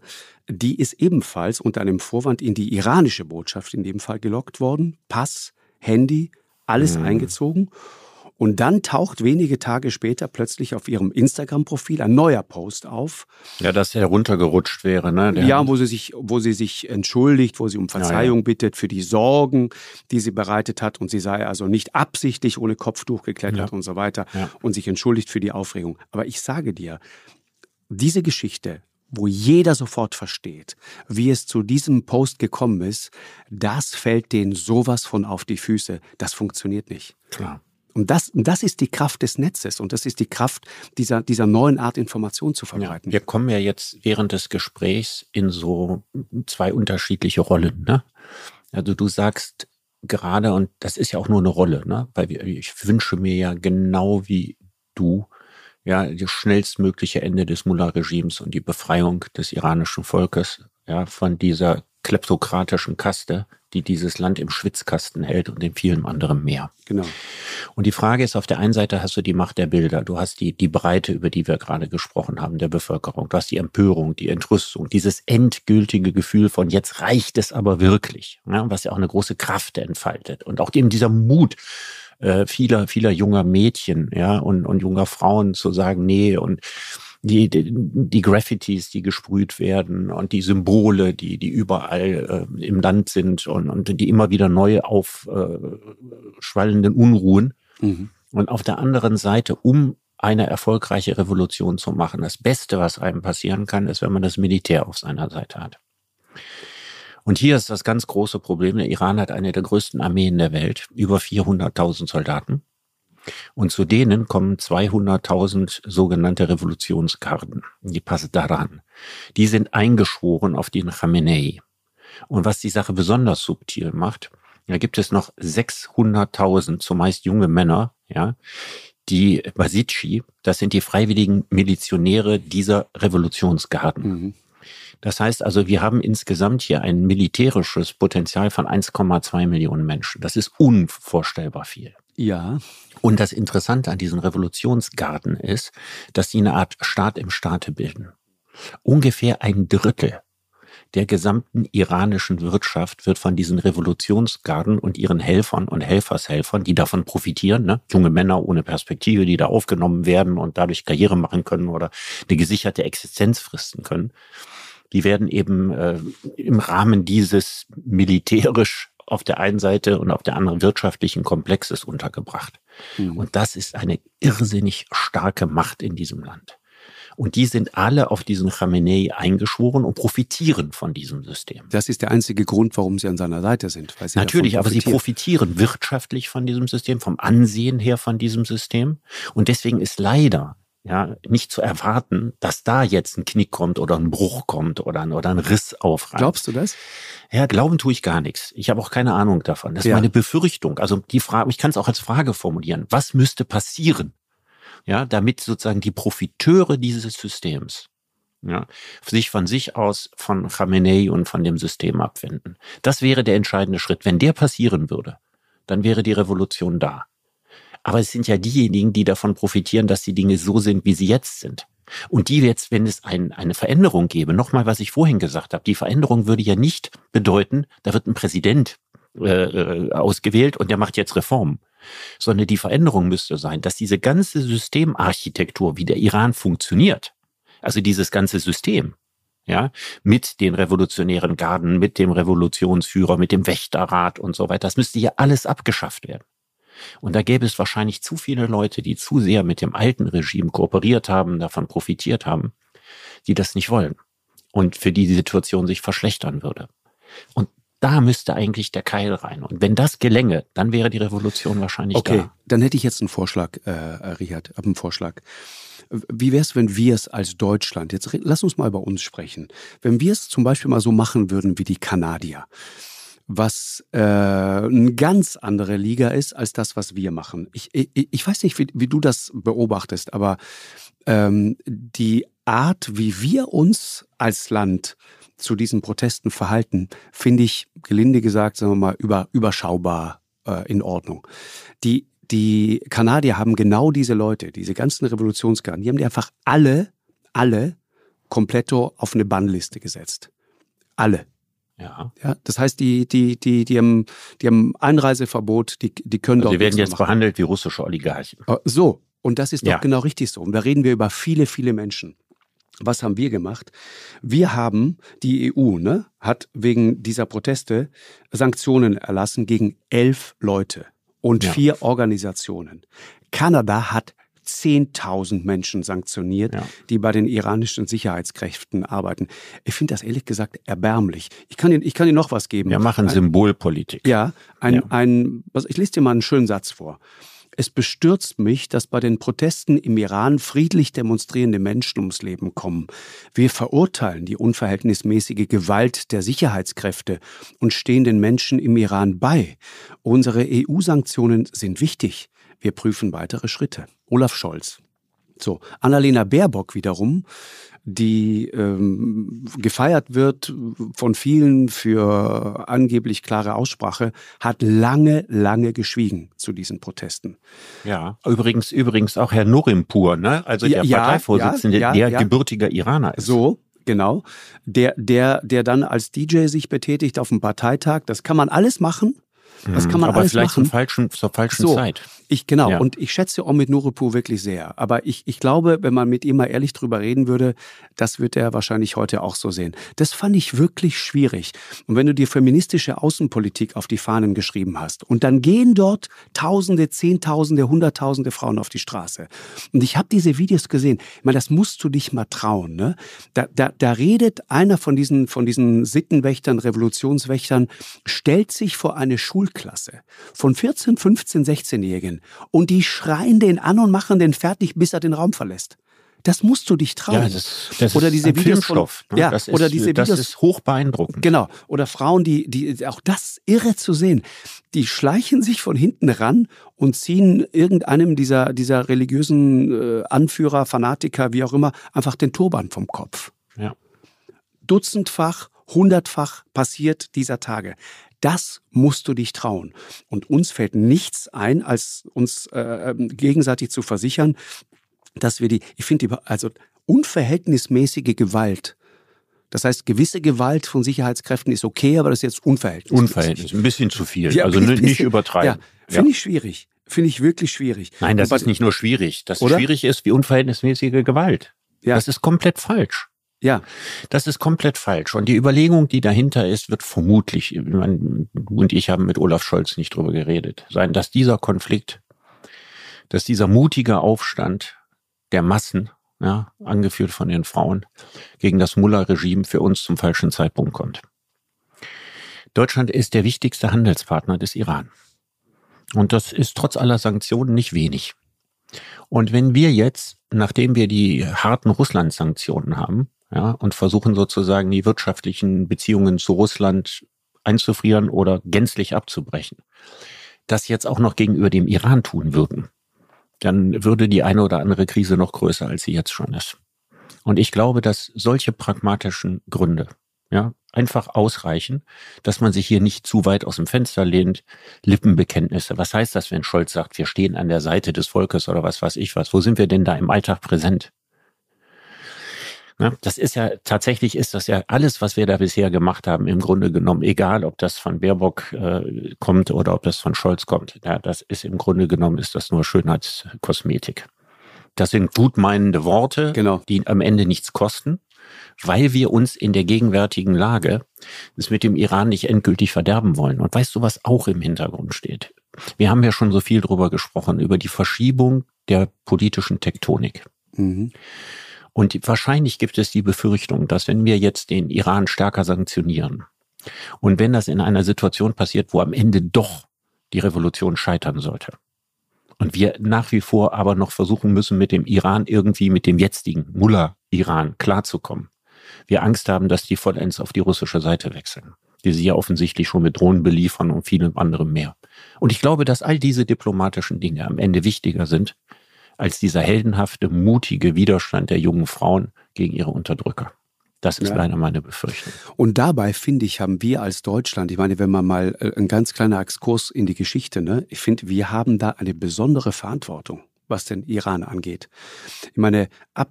die ist ebenfalls unter einem Vorwand in die iranische Botschaft in dem Fall gelockt worden. Pass, Handy, alles mhm. eingezogen. Und dann taucht wenige Tage später plötzlich auf ihrem Instagram-Profil ein neuer Post auf. Ja, dass er runtergerutscht wäre, ne? Der ja, wo sie sich, wo sie sich entschuldigt, wo sie um Verzeihung ja, ja. bittet für die Sorgen, die sie bereitet hat und sie sei also nicht absichtlich ohne Kopftuch geklettert ja. und so weiter und sich entschuldigt für die Aufregung. Aber ich sage dir, diese Geschichte wo jeder sofort versteht, wie es zu diesem Post gekommen ist, das fällt denen sowas von auf die Füße. Das funktioniert nicht. Klar. Und das, das ist die Kraft des Netzes und das ist die Kraft dieser, dieser neuen Art, Information zu verbreiten. Ja, wir kommen ja jetzt während des Gesprächs in so zwei unterschiedliche Rollen. Ne? Also du sagst gerade, und das ist ja auch nur eine Rolle, ne? weil ich wünsche mir ja genau wie du, ja, das schnellstmögliche Ende des Mullah-Regimes und die Befreiung des iranischen Volkes, ja, von dieser kleptokratischen Kaste, die dieses Land im Schwitzkasten hält und in vielen anderen mehr. Genau. Und die Frage ist, auf der einen Seite hast du die Macht der Bilder, du hast die, die Breite, über die wir gerade gesprochen haben, der Bevölkerung, du hast die Empörung, die Entrüstung, dieses endgültige Gefühl von jetzt reicht es aber wirklich, ja, was ja auch eine große Kraft entfaltet und auch eben dieser Mut, äh, vieler, vieler junger Mädchen, ja, und, und junger Frauen zu sagen, nee, und die, die, die Graffitis, die gesprüht werden und die Symbole, die, die überall äh, im Land sind und, und die immer wieder neu aufschwallenden äh, Unruhen. Mhm. Und auf der anderen Seite, um eine erfolgreiche Revolution zu machen, das Beste, was einem passieren kann, ist, wenn man das Militär auf seiner Seite hat. Und hier ist das ganz große Problem. Der Iran hat eine der größten Armeen der Welt, über 400.000 Soldaten. Und zu denen kommen 200.000 sogenannte Revolutionsgarden, die Pasdaran. Die sind eingeschworen auf den Khamenei. Und was die Sache besonders subtil macht, da gibt es noch 600.000, zumeist junge Männer, ja, die Basitschi, das sind die freiwilligen Milizionäre dieser Revolutionsgarden. Mhm. Das heißt also, wir haben insgesamt hier ein militärisches Potenzial von 1,2 Millionen Menschen. Das ist unvorstellbar viel. Ja. Und das Interessante an diesen Revolutionsgarden ist, dass sie eine Art Staat im Staate bilden. Ungefähr ein Drittel der gesamten iranischen Wirtschaft wird von diesen Revolutionsgarden und ihren Helfern und Helfershelfern, die davon profitieren, ne? junge Männer ohne Perspektive, die da aufgenommen werden und dadurch Karriere machen können oder eine gesicherte Existenz fristen können, die werden eben äh, im Rahmen dieses militärisch auf der einen Seite und auf der anderen wirtschaftlichen Komplexes untergebracht. Mhm. Und das ist eine irrsinnig starke Macht in diesem Land. Und die sind alle auf diesen Khamenei eingeschworen und profitieren von diesem System. Das ist der einzige Grund, warum sie an seiner Seite sind. Natürlich, aber sie profitieren wirtschaftlich von diesem System, vom Ansehen her von diesem System. Und deswegen ist leider ja, nicht zu erwarten, dass da jetzt ein Knick kommt oder ein Bruch kommt oder ein, oder ein Riss aufreißt. Glaubst du das? Ja, glauben tue ich gar nichts. Ich habe auch keine Ahnung davon. Das ist ja. meine Befürchtung. Also die Frage, ich kann es auch als Frage formulieren. Was müsste passieren, ja, damit sozusagen die Profiteure dieses Systems ja, sich von sich aus von Khamenei und von dem System abwenden? Das wäre der entscheidende Schritt. Wenn der passieren würde, dann wäre die Revolution da. Aber es sind ja diejenigen, die davon profitieren, dass die Dinge so sind, wie sie jetzt sind. Und die jetzt, wenn es ein, eine Veränderung gäbe, nochmal, was ich vorhin gesagt habe, die Veränderung würde ja nicht bedeuten, da wird ein Präsident äh, äh, ausgewählt und der macht jetzt Reformen, sondern die Veränderung müsste sein, dass diese ganze Systemarchitektur, wie der Iran funktioniert, also dieses ganze System, ja, mit den revolutionären Garden, mit dem Revolutionsführer, mit dem Wächterrat und so weiter, das müsste ja alles abgeschafft werden. Und da gäbe es wahrscheinlich zu viele Leute, die zu sehr mit dem alten Regime kooperiert haben, davon profitiert haben, die das nicht wollen und für die die Situation sich verschlechtern würde. Und da müsste eigentlich der Keil rein. Und wenn das gelänge, dann wäre die Revolution wahrscheinlich okay, da. Okay, dann hätte ich jetzt einen Vorschlag, äh, Richard, einen Vorschlag. Wie wäre es, wenn wir es als Deutschland, jetzt lass uns mal bei uns sprechen, wenn wir es zum Beispiel mal so machen würden wie die Kanadier was äh, eine ganz andere Liga ist als das, was wir machen. Ich, ich, ich weiß nicht, wie, wie du das beobachtest, aber ähm, die Art, wie wir uns als Land zu diesen Protesten verhalten, finde ich, gelinde gesagt, sagen wir mal, über, überschaubar äh, in Ordnung. Die, die Kanadier haben genau diese Leute, diese ganzen Revolutionsgarden, die haben die einfach alle, alle kompletto auf eine Bannliste gesetzt. Alle. Ja. ja. Das heißt, die, die, die, die haben, die haben Einreiseverbot, die, die können also dort. Die werden jetzt machen. behandelt wie russische Oligarchen. Äh, so. Und das ist doch ja. genau richtig so. Und da reden wir über viele, viele Menschen. Was haben wir gemacht? Wir haben, die EU, ne, hat wegen dieser Proteste Sanktionen erlassen gegen elf Leute und ja. vier Organisationen. Kanada hat 10.000 Menschen sanktioniert, ja. die bei den iranischen Sicherheitskräften arbeiten. Ich finde das ehrlich gesagt erbärmlich. Ich kann Ihnen, ich kann Ihnen noch was geben. Wir machen ein, Symbolpolitik. Ja, ein, ja. ein, was, ich lese dir mal einen schönen Satz vor. Es bestürzt mich, dass bei den Protesten im Iran friedlich demonstrierende Menschen ums Leben kommen. Wir verurteilen die unverhältnismäßige Gewalt der Sicherheitskräfte und stehen den Menschen im Iran bei. Unsere EU-Sanktionen sind wichtig. Wir prüfen weitere Schritte. Olaf Scholz. So, Annalena Baerbock wiederum die ähm, gefeiert wird von vielen für angeblich klare Aussprache, hat lange, lange geschwiegen zu diesen Protesten. Ja, übrigens, übrigens auch Herr Nurimpur, ne? also der ja, Parteivorsitzende, ja, ja, der gebürtiger Iraner ist. So, genau. Der, der, der dann als DJ sich betätigt auf dem Parteitag, das kann man alles machen. Das kann man Aber alles vielleicht machen. Zum falschen, zur falschen so, Zeit. Ich, genau. Ja. Und ich schätze Omid Nuripur wirklich sehr. Aber ich, ich glaube, wenn man mit ihm mal ehrlich drüber reden würde, das wird er wahrscheinlich heute auch so sehen. Das fand ich wirklich schwierig. Und wenn du dir feministische Außenpolitik auf die Fahnen geschrieben hast und dann gehen dort Tausende, Zehntausende, Hunderttausende Frauen auf die Straße. Und ich habe diese Videos gesehen. Ich meine, das musst du dich mal trauen. Ne? Da, da, da redet einer von diesen, von diesen Sittenwächtern, Revolutionswächtern, stellt sich vor eine Schulklasse von 14, 15, 16-Jährigen und die schreien den an und machen den fertig, bis er den Raum verlässt. Das musst du dich trauen. Ja, das, das oder diese Videos von, ne? ja, das oder ist, diese Videos, das ist hoch beeindruckend. Genau. Oder Frauen, die, die, auch das irre zu sehen. Die schleichen sich von hinten ran und ziehen irgendeinem dieser, dieser religiösen äh, Anführer, Fanatiker, wie auch immer, einfach den Turban vom Kopf. Ja. Dutzendfach, hundertfach passiert dieser Tage. Das musst du dich trauen. Und uns fällt nichts ein, als uns äh, ähm, gegenseitig zu versichern, dass wir die, ich finde, die, also unverhältnismäßige Gewalt, das heißt, gewisse Gewalt von Sicherheitskräften ist okay, aber das ist jetzt unverhältnismäßig. Unverhältnismäßig, ein bisschen zu viel. Ja, also nicht, bisschen, nicht übertreiben. Ja, finde ja. ich schwierig. Finde ich wirklich schwierig. Nein, das ist nicht nur schwierig. Das schwierig ist wie unverhältnismäßige Gewalt. Ja. Das ist komplett falsch. Ja. Das ist komplett falsch. Und die Überlegung, die dahinter ist, wird vermutlich, meine, du und ich haben mit Olaf Scholz nicht drüber geredet, sein, dass dieser Konflikt, dass dieser mutige Aufstand der Massen, ja, angeführt von den Frauen, gegen das Mullah-Regime für uns zum falschen Zeitpunkt kommt. Deutschland ist der wichtigste Handelspartner des Iran. Und das ist trotz aller Sanktionen nicht wenig. Und wenn wir jetzt, nachdem wir die harten Russland-Sanktionen haben, ja, und versuchen sozusagen die wirtschaftlichen Beziehungen zu Russland einzufrieren oder gänzlich abzubrechen. Das jetzt auch noch gegenüber dem Iran tun würden, dann würde die eine oder andere Krise noch größer, als sie jetzt schon ist. Und ich glaube, dass solche pragmatischen Gründe, ja, einfach ausreichen, dass man sich hier nicht zu weit aus dem Fenster lehnt. Lippenbekenntnisse. Was heißt das, wenn Scholz sagt, wir stehen an der Seite des Volkes oder was weiß ich was? Wo sind wir denn da im Alltag präsent? Ne? Das ist ja, tatsächlich ist das ja alles, was wir da bisher gemacht haben, im Grunde genommen, egal ob das von Baerbock äh, kommt oder ob das von Scholz kommt. Ja, das ist im Grunde genommen, ist das nur Schönheitskosmetik. Das sind gutmeinende Worte, genau. die am Ende nichts kosten, weil wir uns in der gegenwärtigen Lage es mit dem Iran nicht endgültig verderben wollen. Und weißt du, was auch im Hintergrund steht? Wir haben ja schon so viel drüber gesprochen, über die Verschiebung der politischen Tektonik. Mhm. Und wahrscheinlich gibt es die Befürchtung, dass wenn wir jetzt den Iran stärker sanktionieren und wenn das in einer Situation passiert, wo am Ende doch die Revolution scheitern sollte, und wir nach wie vor aber noch versuchen müssen, mit dem Iran irgendwie, mit dem jetzigen Mullah-Iran klarzukommen. Wir Angst haben, dass die vollends auf die russische Seite wechseln, die sie ja offensichtlich schon mit Drohnen beliefern und vielem anderem mehr. Und ich glaube, dass all diese diplomatischen Dinge am Ende wichtiger sind, als dieser heldenhafte, mutige Widerstand der jungen Frauen gegen ihre Unterdrücker. Das ist ja. leider meine Befürchtung. Und dabei, finde ich, haben wir als Deutschland, ich meine, wenn man mal äh, ein ganz kleiner Exkurs in die Geschichte, ne, ich finde, wir haben da eine besondere Verantwortung, was den Iran angeht. Ich meine, ab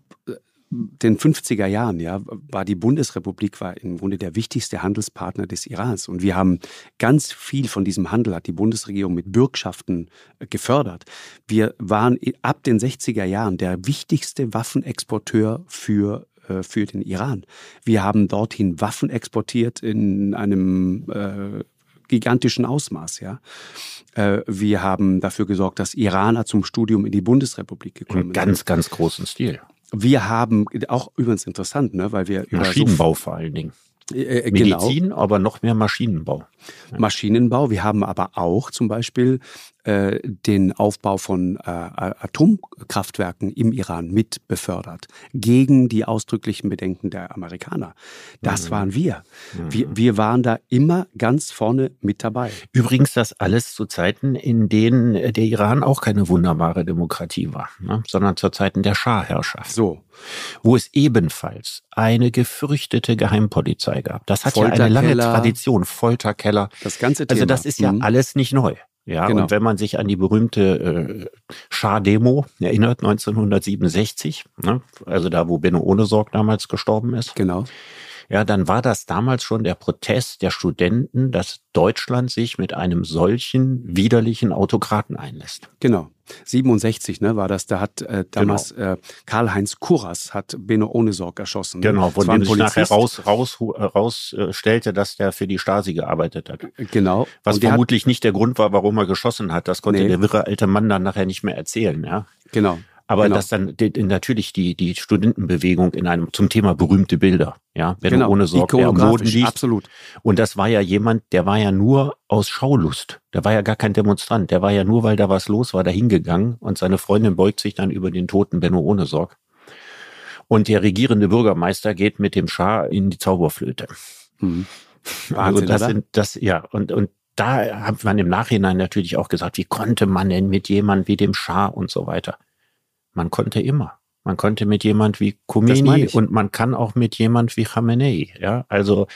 den 50er Jahren, ja, war die Bundesrepublik war im Grunde der wichtigste Handelspartner des Irans. Und wir haben ganz viel von diesem Handel, hat die Bundesregierung mit Bürgschaften äh, gefördert. Wir waren ab den 60er Jahren der wichtigste Waffenexporteur für äh, für den Iran. Wir haben dorthin Waffen exportiert in einem äh, gigantischen Ausmaß. Ja, äh, wir haben dafür gesorgt, dass Iraner zum Studium in die Bundesrepublik gekommen sind. Ganz, ganz großen Stil. Wir haben auch übrigens interessant, ne, weil wir Maschinenbau so vor allen Dingen. Äh, äh, genau. Medizin, genau. aber noch mehr Maschinenbau. Maschinenbau. Wir haben aber auch zum Beispiel äh, den Aufbau von äh, Atomkraftwerken im Iran mit befördert, gegen die ausdrücklichen Bedenken der Amerikaner. Das mhm. waren wir. Mhm. wir. Wir waren da immer ganz vorne mit dabei. Übrigens das alles zu Zeiten, in denen der Iran auch keine wunderbare Demokratie war, ne? sondern zu Zeiten der Schah-Herrschaft. So. Wo es ebenfalls eine gefürchtete Geheimpolizei gab. Das hat ja eine lange Tradition. Folterkeller. Das ganze Thema. Also das ist ja mhm. alles nicht neu. Ja, genau. und wenn man sich an die berühmte äh, Schah-Demo erinnert, 1967, ne, also da, wo Benno Ohnesorg damals gestorben ist. Genau. Ja, dann war das damals schon der Protest der Studenten, dass Deutschland sich mit einem solchen widerlichen Autokraten einlässt. Genau. 67, ne, war das. Da hat äh, damals genau. äh, Karl-Heinz Kurras hat Benno Ohnesorg erschossen. Ne? Genau, von dem sich nachher raus, raus, äh, stellte, dass der für die Stasi gearbeitet hat. Genau. Was vermutlich hat, nicht der Grund war, warum er geschossen hat. Das konnte nee. der wirre alte Mann dann nachher nicht mehr erzählen, ja. Genau. Aber genau. dass dann die, natürlich die, die Studentenbewegung in einem zum Thema berühmte Bilder, ja, wenn genau. ohne Sorge am Boden liegt. Absolut. Und das war ja jemand, der war ja nur aus Schaulust. Der war ja gar kein Demonstrant. Der war ja nur, weil da was los war, da hingegangen und seine Freundin beugt sich dann über den toten Benno ohne Sorg. Und der regierende Bürgermeister geht mit dem Schah in die Zauberflöte. Mhm. Wahnsinn, also das sind das ja und und da hat man im Nachhinein natürlich auch gesagt, wie konnte man denn mit jemand wie dem Schah und so weiter. Man konnte immer. Man konnte mit jemand wie Khomeini und man kann auch mit jemand wie Khamenei. Ja, also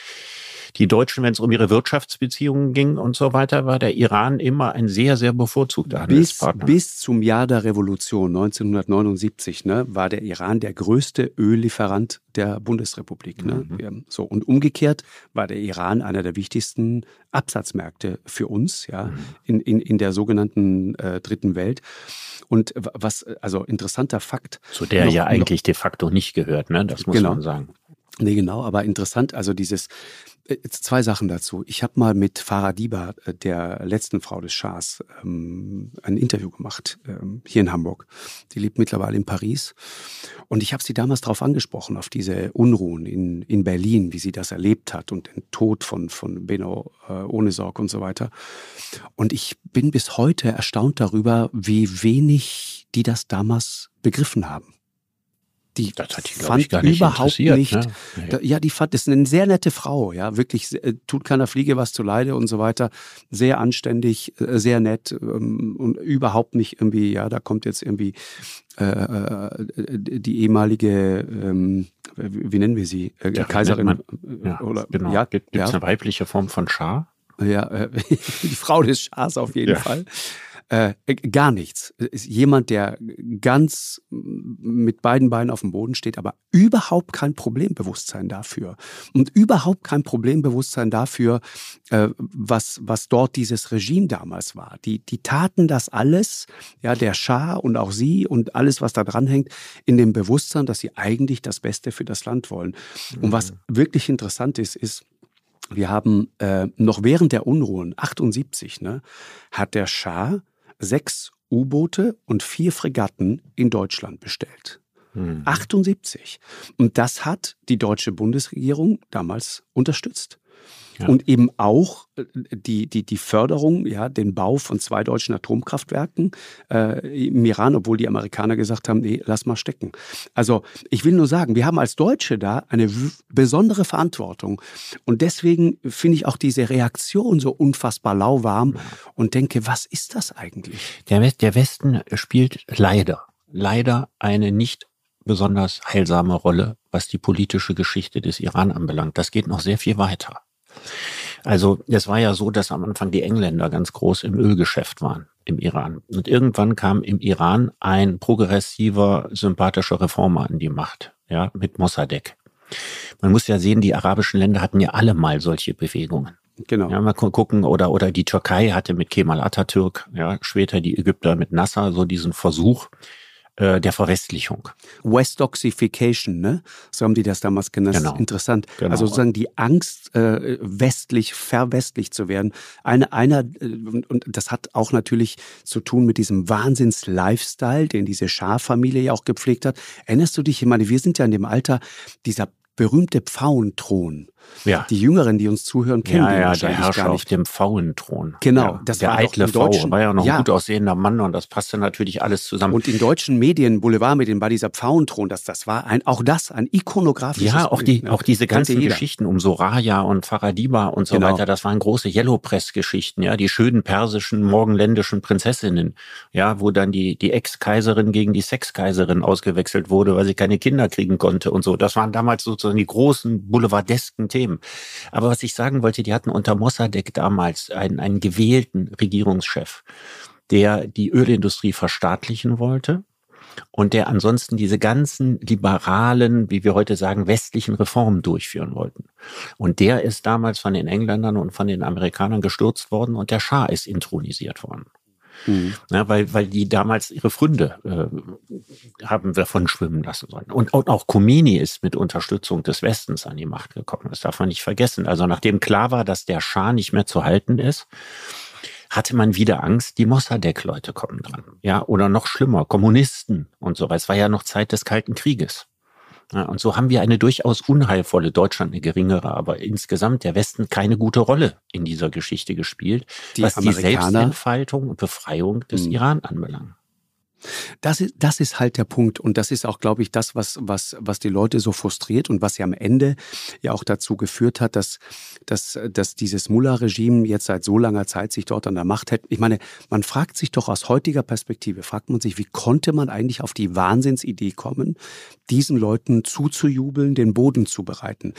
die Deutschen, wenn es um ihre Wirtschaftsbeziehungen ging und so weiter, war der Iran immer ein sehr, sehr bevorzugter Handelspartner. Bis, bis zum Jahr der Revolution 1979 ne, war der Iran der größte Öllieferant der Bundesrepublik. Ne? Mhm. So und umgekehrt war der Iran einer der wichtigsten Absatzmärkte für uns, ja, mhm. in, in, in der sogenannten äh, Dritten Welt. Und was, also interessanter Fakt. Zu der noch, ja eigentlich noch, de facto nicht gehört, ne? Das muss genau. man sagen. Nee, genau, aber interessant, also dieses, äh, zwei Sachen dazu. Ich habe mal mit Farah Diba, äh, der letzten Frau des Schahs, ähm, ein Interview gemacht, ähm, hier in Hamburg. Die lebt mittlerweile in Paris. Und ich habe sie damals darauf angesprochen, auf diese Unruhen in, in Berlin, wie sie das erlebt hat und den Tod von, von Benno äh, ohne Sorg und so weiter. Und ich bin bis heute erstaunt darüber, wie wenig die das damals begriffen haben die die, fand nicht überhaupt nicht. Ne? Nee. Ja, die fand, das ist eine sehr nette Frau, ja, wirklich äh, tut keiner Fliege was zu Leide und so weiter. Sehr anständig, äh, sehr nett ähm, und überhaupt nicht irgendwie, ja, da kommt jetzt irgendwie äh, äh die ehemalige, ähm, wie nennen wir sie, äh, Kaiserin man, ja, oder genau. ja, gibt es ja. eine weibliche Form von Schah? Ja, äh, die Frau des Schahs auf jeden ja. Fall. Äh, gar nichts. Ist jemand, der ganz mit beiden Beinen auf dem Boden steht, aber überhaupt kein Problembewusstsein dafür. Und überhaupt kein Problembewusstsein dafür, äh, was, was dort dieses Regime damals war. Die, die taten das alles, ja, der Schah und auch sie und alles, was da dran hängt, in dem Bewusstsein, dass sie eigentlich das Beste für das Land wollen. Und was mhm. wirklich interessant ist, ist, wir haben äh, noch während der Unruhen, 78, ne, hat der Schah sechs U-Boote und vier Fregatten in Deutschland bestellt. Mhm. 78. Und das hat die deutsche Bundesregierung damals unterstützt. Ja. Und eben auch äh, die, die, die Förderung, ja, den Bau von zwei deutschen Atomkraftwerken äh, im Iran, obwohl die Amerikaner gesagt haben, nee, lass mal stecken. Also ich will nur sagen, wir haben als Deutsche da eine besondere Verantwortung. Und deswegen finde ich auch diese Reaktion so unfassbar lauwarm und denke, was ist das eigentlich? Der, West, der Westen spielt leider, leider eine nicht besonders heilsame Rolle, was die politische Geschichte des Iran anbelangt. Das geht noch sehr viel weiter. Also es war ja so, dass am Anfang die Engländer ganz groß im Ölgeschäft waren im Iran. Und irgendwann kam im Iran ein progressiver, sympathischer Reformer an die Macht, ja, mit Mossadegh. Man muss ja sehen, die arabischen Länder hatten ja alle mal solche Bewegungen. Genau. Ja, mal gucken, oder, oder die Türkei hatte mit Kemal Atatürk, ja, später die Ägypter mit Nasser so diesen Versuch, äh, der Verwestlichung. Westoxification, ne? So haben die das damals genannt. Genau. Interessant. Genau. Also sozusagen die Angst, äh, westlich, verwestlich zu werden. Eine, einer, äh, und das hat auch natürlich zu tun mit diesem Wahnsinns-Lifestyle, den diese Schar-Familie ja auch gepflegt hat. Erinnerst du dich, ich meine, wir sind ja in dem Alter dieser berühmte Pfauenthron. Ja. Die Jüngeren, die uns zuhören, kennen ja, den ja, wahrscheinlich der Herrscher gar auf nicht. dem Pfauenthron. Genau, ja, das der war eitle Pfau, war ja noch Ja. ein gut aussehender Mann und das passte natürlich alles zusammen. Und in deutschen Medien, Boulevardmedien, war dieser Pfauenthron, das, das war ein, auch das, ein ikonografisches ja, auch Bild, die, ne? auch diese ganzen. Geschichten um Soraya und Faradiba und so Genau. weiter, das waren große Yellow Press Geschichten, ja, die schönen persischen, morgenländischen Prinzessinnen, ja, wo dann die, die Ex-Kaiserin gegen die Sexkaiserin ausgewechselt wurde, weil sie keine Kinder kriegen konnte und so. Das waren damals sozusagen die großen boulevardesken Themen. Aber was ich sagen wollte, die hatten unter Mossadegh damals einen, einen gewählten Regierungschef, der die Ölindustrie verstaatlichen wollte und der ansonsten diese ganzen liberalen, wie wir heute sagen, westlichen Reformen durchführen wollten. Und der ist damals von den Engländern und von den Amerikanern gestürzt worden und der Schah ist intronisiert worden. Mhm. Ja, weil, weil die damals ihre Fründe äh, haben davon schwimmen lassen sollen. Und, und auch Khomeini ist mit Unterstützung des Westens an die Macht gekommen. Das darf man nicht vergessen. Also nachdem klar war, dass der Schah nicht mehr zu halten ist, hatte man wieder Angst, die Mossadegh-Leute kommen dran. Ja, oder noch schlimmer, Kommunisten und so. Es war ja noch Zeit des Kalten Krieges. Und so haben wir eine durchaus unheilvolle, Deutschland eine geringere, aber insgesamt der Westen keine gute Rolle in dieser Geschichte gespielt, Die was die Selbstentfaltung und Befreiung des Mhm. Iran anbelangt. Das ist, das ist halt der Punkt. Und das ist auch, glaube ich, das, was, was, was die Leute so frustriert und was ja am Ende ja auch dazu geführt hat, dass, dass, dass dieses Mullah-Regime jetzt seit so langer Zeit sich dort an der Macht hält. Ich meine, man fragt sich doch aus heutiger Perspektive, fragt man sich, wie konnte man eigentlich auf die Wahnsinnsidee kommen, diesen Leuten zuzujubeln, den Boden zu bereiten.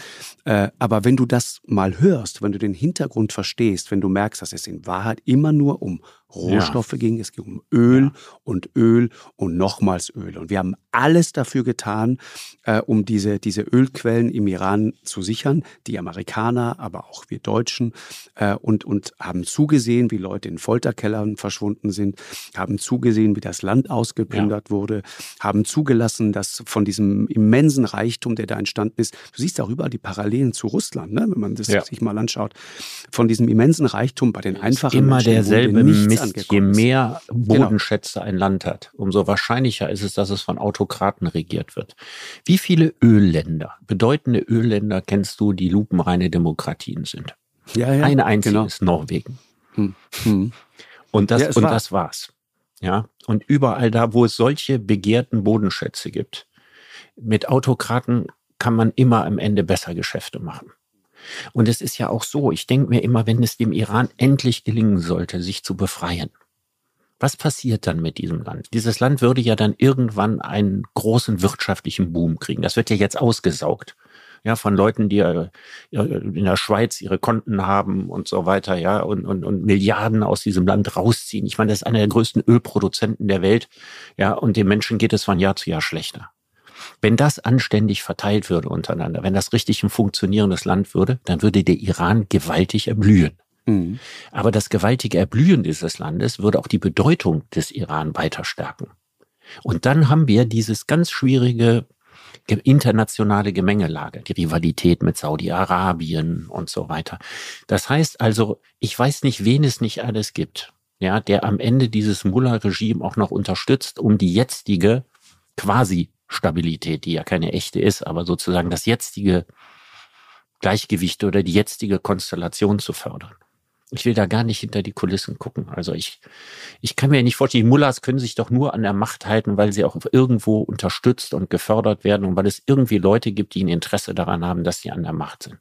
Äh, aber wenn du das mal hörst, wenn du den Hintergrund verstehst, wenn du merkst, dass es in Wahrheit immer nur um Rohstoffe ging, es ging um Öl Ja. und Öl und nochmals Öl. Und wir haben alles dafür getan, äh, um diese, diese Ölquellen im Iran zu sichern. Die Amerikaner, aber auch wir Deutschen. Äh, und, und haben zugesehen, wie Leute in Folterkellern verschwunden sind, haben zugesehen, wie das Land ausgeplündert wurde, haben zugelassen, dass von diesem immensen Reichtum, der da entstanden ist, du siehst auch überall die Parallelen zu Russland, ne? wenn man das Ja. sich mal anschaut, von diesem immensen Reichtum bei den einfachen immer Menschen, derselbe nichts Mist. Je angekommen ist. mehr Genau. Bodenschätze ein Land hat, umso wahrscheinlicher ist es, dass es von Autokraten regiert wird. Wie viele Ölländer, bedeutende Ölländer kennst du, die lupenreine Demokratien sind? Ja, ja, Eine einzige genau. ist Norwegen. Hm. Hm. Und das, Ja, und war- das war's. Ja. Und überall da, wo es solche begehrten Bodenschätze gibt, mit Autokraten kann man immer am Ende besser Geschäfte machen. Und es ist ja auch so, ich denke mir immer, wenn es dem Iran endlich gelingen sollte, sich zu befreien, was passiert dann mit diesem Land? Dieses Land würde ja dann irgendwann einen großen wirtschaftlichen Boom kriegen. Das wird ja jetzt ausgesaugt. Ja, von Leuten, die äh, in der Schweiz ihre Konten haben und so weiter, ja, und, und, und Milliarden aus diesem Land rausziehen. Ich meine, das ist einer der größten Ölproduzenten der Welt, ja, und den Menschen geht es von Jahr zu Jahr schlechter. Wenn das anständig verteilt würde untereinander, wenn das richtig ein funktionierendes Land würde, dann würde der Iran gewaltig erblühen. Mhm. Aber das gewaltige Erblühen dieses Landes würde auch die Bedeutung des Iran weiter stärken. Und dann haben wir dieses ganz schwierige ge- internationale Gemengelage, die Rivalität mit Saudi-Arabien und so weiter. Das heißt also, ich weiß nicht, wen es nicht alles gibt, ja, der am Ende dieses Mullah-Regime auch noch unterstützt, um die jetzige quasi Stabilität, die ja keine echte ist, aber sozusagen das jetzige Gleichgewicht oder die jetzige Konstellation zu fördern. Ich will da gar nicht hinter die Kulissen gucken. Also ich, ich kann mir nicht vorstellen, die Mullahs können sich doch nur an der Macht halten, weil sie auch irgendwo unterstützt und gefördert werden und weil es irgendwie Leute gibt, die ein Interesse daran haben, dass sie an der Macht sind.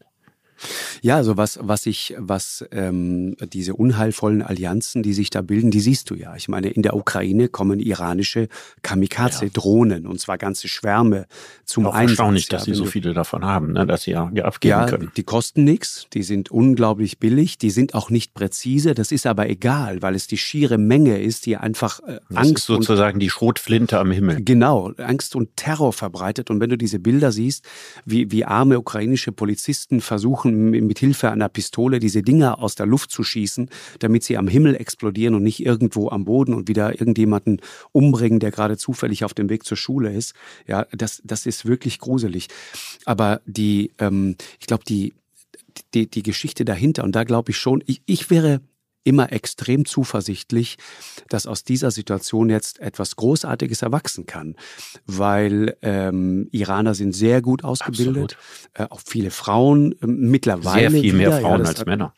Ja, also was, was ich, was ähm, diese unheilvollen Allianzen, die sich da bilden, die siehst du ja. Ich meine, in der Ukraine kommen iranische Kamikaze-Drohnen und zwar ganze Schwärme zum Auch Einsatz. erstaunlich, dass ja, sie so viele davon haben, ne, dass sie ja, ja abgeben Ja, können. die kosten nichts, die sind unglaublich billig, die sind auch nicht präzise, das ist aber egal, weil es die schiere Menge ist, die einfach äh, Das Angst ist sozusagen die Schrotflinte am Himmel. Genau, Angst und Terror verbreitet. Und wenn du diese Bilder siehst, wie, wie arme ukrainische Polizisten versuchen, m- mit Hilfe einer Pistole diese Dinger aus der Luft zu schießen, damit sie am Himmel explodieren und nicht irgendwo am Boden und wieder irgendjemanden umbringen, der gerade zufällig auf dem Weg zur Schule ist. Ja, das, das ist wirklich gruselig. Aber die, ähm, ich glaube, die, die, die Geschichte dahinter, und da glaube ich schon, ich, ich wäre immer extrem zuversichtlich, dass aus dieser Situation jetzt etwas Großartiges erwachsen kann, weil ähm, Iraner sind sehr gut ausgebildet, äh, auch viele Frauen äh, mittlerweile. Sehr viel wieder, mehr Frauen ja, als Männer.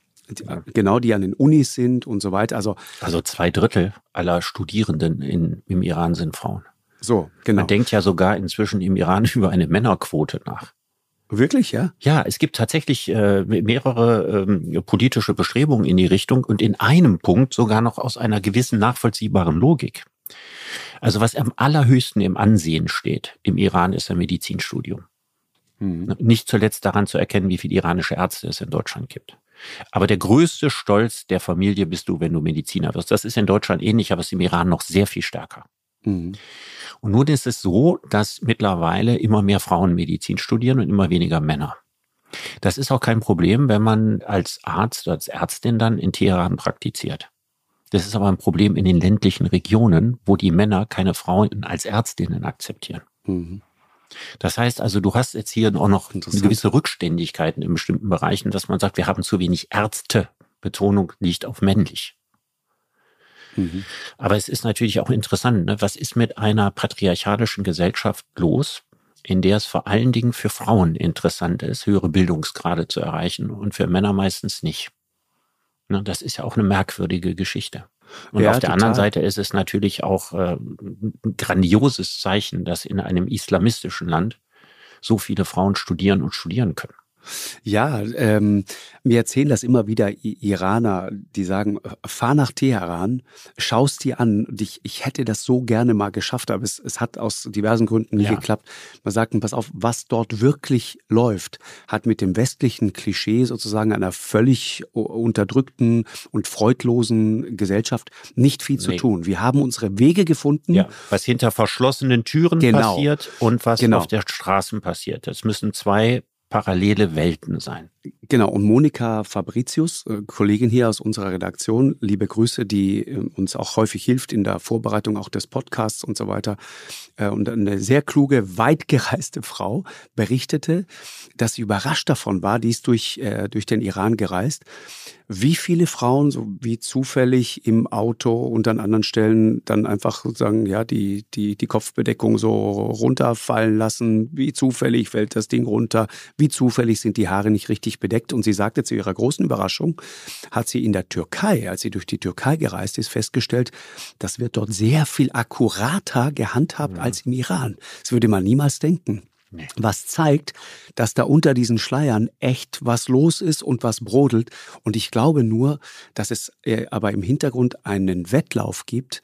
Genau, die an den Unis sind und so weiter. Also, also zwei Drittel aller Studierenden in, im Iran sind Frauen. So, genau. Man denkt ja sogar inzwischen im Iran über eine Männerquote nach. Wirklich, ja? Ja, es gibt tatsächlich äh, mehrere ähm, politische Bestrebungen in die Richtung und in einem Punkt sogar noch aus einer gewissen nachvollziehbaren Logik. Also was am allerhöchsten im Ansehen steht im Iran ist ein Medizinstudium. Mhm. Nicht zuletzt daran zu erkennen, wie viele iranische Ärzte es in Deutschland gibt. Aber der größte Stolz der Familie bist du, wenn du Mediziner wirst. Das ist in Deutschland ähnlich, aber es ist im Iran noch sehr viel stärker. Mhm. Und nun ist es so, dass mittlerweile immer mehr Frauen Medizin studieren und immer weniger Männer. Das ist auch kein Problem, wenn man als Arzt oder als Ärztin dann in Teheran praktiziert. Das ist aber ein Problem in den ländlichen Regionen, wo die Männer keine Frauen als Ärztinnen akzeptieren. Mhm. Das heißt also, du hast jetzt hier auch noch gewisse Rückständigkeiten in bestimmten Bereichen, dass man sagt, wir haben zu wenig Ärzte. Betonung liegt auf männlich. Mhm. Aber es ist natürlich auch interessant, ne? was ist mit einer patriarchalischen Gesellschaft los, in der es vor allen Dingen für Frauen interessant ist, höhere Bildungsgrade zu erreichen und für Männer meistens nicht. Ne? Das ist ja auch eine merkwürdige Geschichte. Und ja, auf der total. anderen Seite ist es natürlich auch äh, ein grandioses Zeichen, dass in einem islamistischen Land so viele Frauen studieren und studieren können. Ja, ähm, mir erzählen das immer wieder Iraner, die sagen, fahr nach Teheran, schaust dir an. Ich, ich hätte das so gerne mal geschafft, aber es, es hat aus diversen Gründen nicht ja. geklappt. Man sagt, pass auf, was dort wirklich läuft, hat mit dem westlichen Klischee sozusagen einer völlig unterdrückten und freudlosen Gesellschaft nicht viel zu nee. tun. Wir haben unsere Wege gefunden. Ja, was hinter verschlossenen Türen genau. passiert und was genau. auf der Straße passiert. Das müssen zwei parallele Welten sein. Genau, und Monika Fabricius, äh, Kollegin hier aus unserer Redaktion, liebe Grüße, die äh, uns auch häufig hilft in der Vorbereitung auch des Podcasts und so weiter. Äh, und eine sehr kluge, weitgereiste Frau berichtete, dass sie überrascht davon war, die ist durch, durch den Iran gereist, wie viele Frauen so wie zufällig im Auto und an anderen Stellen dann einfach sozusagen ja die die die Kopfbedeckung so runterfallen lassen, wie zufällig fällt das Ding runter, wie zufällig sind die Haare nicht richtig bedeckt und sie sagte zu ihrer großen Überraschung, hat sie in der Türkei, als sie durch die Türkei gereist ist, festgestellt, das wird dort sehr viel akkurater gehandhabt ja. als im Iran. Das würde man niemals denken. Nee. Was zeigt, dass da unter diesen Schleiern echt was los ist und was brodelt. Und ich glaube nur, dass es äh, aber im Hintergrund einen Wettlauf gibt,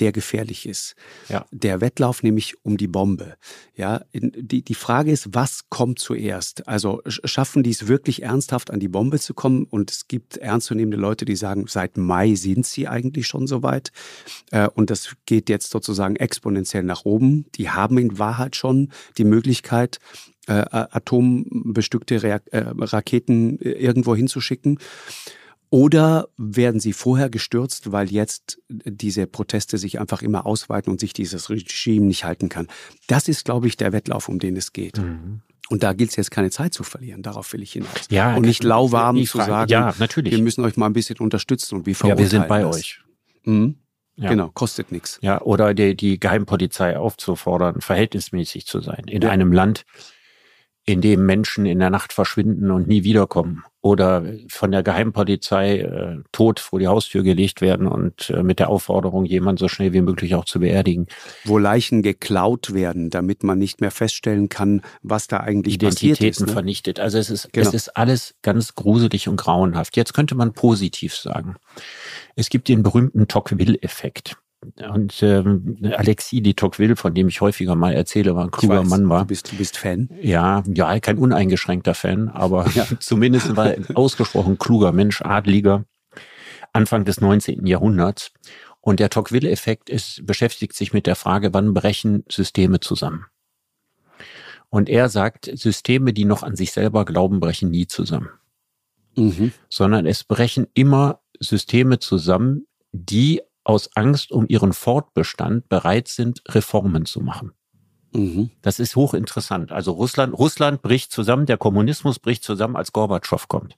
der gefährlich ist. Ja. Der Wettlauf nämlich um die Bombe. Ja, die, die Frage ist, was kommt zuerst? Also schaffen die es wirklich ernsthaft an die Bombe zu kommen? Und es gibt ernstzunehmende Leute, die sagen, seit Mai sind sie eigentlich schon so weit. Äh, und das geht jetzt sozusagen exponentiell nach oben. Die haben in Wahrheit schon die Möglichkeit, äh, atombestückte äh, Raketen irgendwo hinzuschicken. Oder werden sie vorher gestürzt, weil jetzt diese Proteste sich einfach immer ausweiten und sich dieses Regime nicht halten kann? Das ist, glaube ich, der Wettlauf, um den es geht. Mhm. Und da gilt es jetzt keine Zeit zu verlieren. Darauf will ich hinaus. Ja, und nicht lauwarm zu sagen, ja, natürlich. wir müssen euch mal ein bisschen unterstützen und wir verurteilen Ja, wir sind bei das. euch. Mhm. Ja. Genau, kostet nichts. Ja, oder die, die Geheimpolizei aufzufordern, verhältnismäßig zu sein. In ja. einem Land, in dem Menschen in der Nacht verschwinden und nie wiederkommen oder von der Geheimpolizei äh, tot vor die Haustür gelegt werden und äh, mit der Aufforderung, jemanden so schnell wie möglich auch zu beerdigen. Wo Leichen geklaut werden, damit man nicht mehr feststellen kann, was da eigentlich Identitäten passiert ist. Ne? vernichtet. Also es ist, genau. es ist alles ganz gruselig und grauenhaft. Jetzt könnte man positiv sagen. Es gibt den berühmten Tocqueville-Effekt. Und ähm, Alexis de Tocqueville, von dem ich häufiger mal erzähle, war ein kluger weiß, Mann war. Du bist, du bist Fan? Ja, ja, kein uneingeschränkter Fan, aber ja. zumindest war er ein ausgesprochen kluger Mensch, Adliger, Anfang des 19. Jahrhunderts. Und der Tocqueville-Effekt ist, beschäftigt sich mit der Frage, wann brechen Systeme zusammen? Und er sagt, Systeme, die noch an sich selber glauben, brechen nie zusammen. Mhm. Sondern es brechen immer Systeme zusammen, die aus Angst um ihren Fortbestand bereit sind, Reformen zu machen. Mhm. Das ist hochinteressant. Also Russland, Russland bricht zusammen, der Kommunismus bricht zusammen, als Gorbatschow kommt.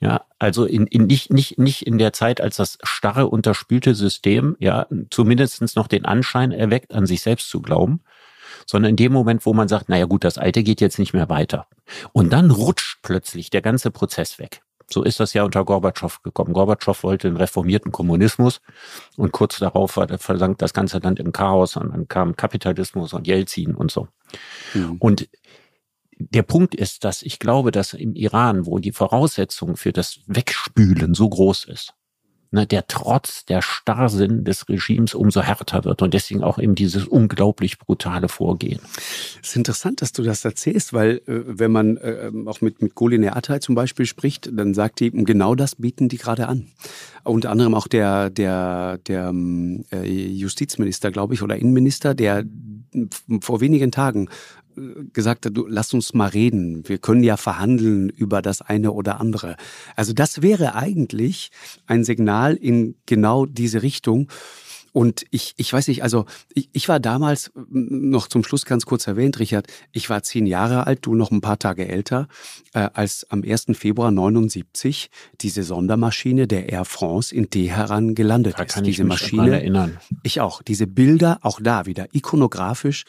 Ja, also in, in nicht, nicht, nicht in der Zeit, als das starre, unterspülte System ja zumindestens noch den Anschein erweckt, an sich selbst zu glauben, sondern in dem Moment, wo man sagt, naja gut, das Alte geht jetzt nicht mehr weiter. Und dann rutscht plötzlich der ganze Prozess weg. So ist das ja unter Gorbatschow gekommen. Gorbatschow wollte einen reformierten Kommunismus und kurz darauf versank das ganze Land im Chaos und dann kam Kapitalismus und Jelzin und so. Mhm. Und der Punkt ist, dass ich glaube, dass im Iran, wo die Voraussetzung für das Wegspülen so groß ist, ne, der Trotz, der Starrsinn des Regimes umso härter wird und deswegen auch eben dieses unglaublich brutale Vorgehen. Es ist interessant, dass du das erzählst, weil äh, wenn man äh, auch mit, mit Golin Atay zum Beispiel spricht, dann sagt die, genau das bieten die gerade an. Unter anderem auch der, der, der ähm, äh, Justizminister, glaube ich, oder Innenminister, der vor wenigen Tagen gesagt hat, du, lass uns mal reden. Wir können ja verhandeln über das eine oder andere. Also das wäre eigentlich ein Signal in genau diese Richtung. Und ich, ich weiß nicht, also ich, ich war damals, noch zum Schluss ganz kurz erwähnt, Richard, ich war zehn Jahre alt, du noch ein paar Tage älter, äh, als am 1. Februar 79 diese Sondermaschine der Air France in Teheran gelandet da ist. Kann diese ich mich Maschine erinnern. Ich auch. Diese Bilder, auch da wieder ikonografisch,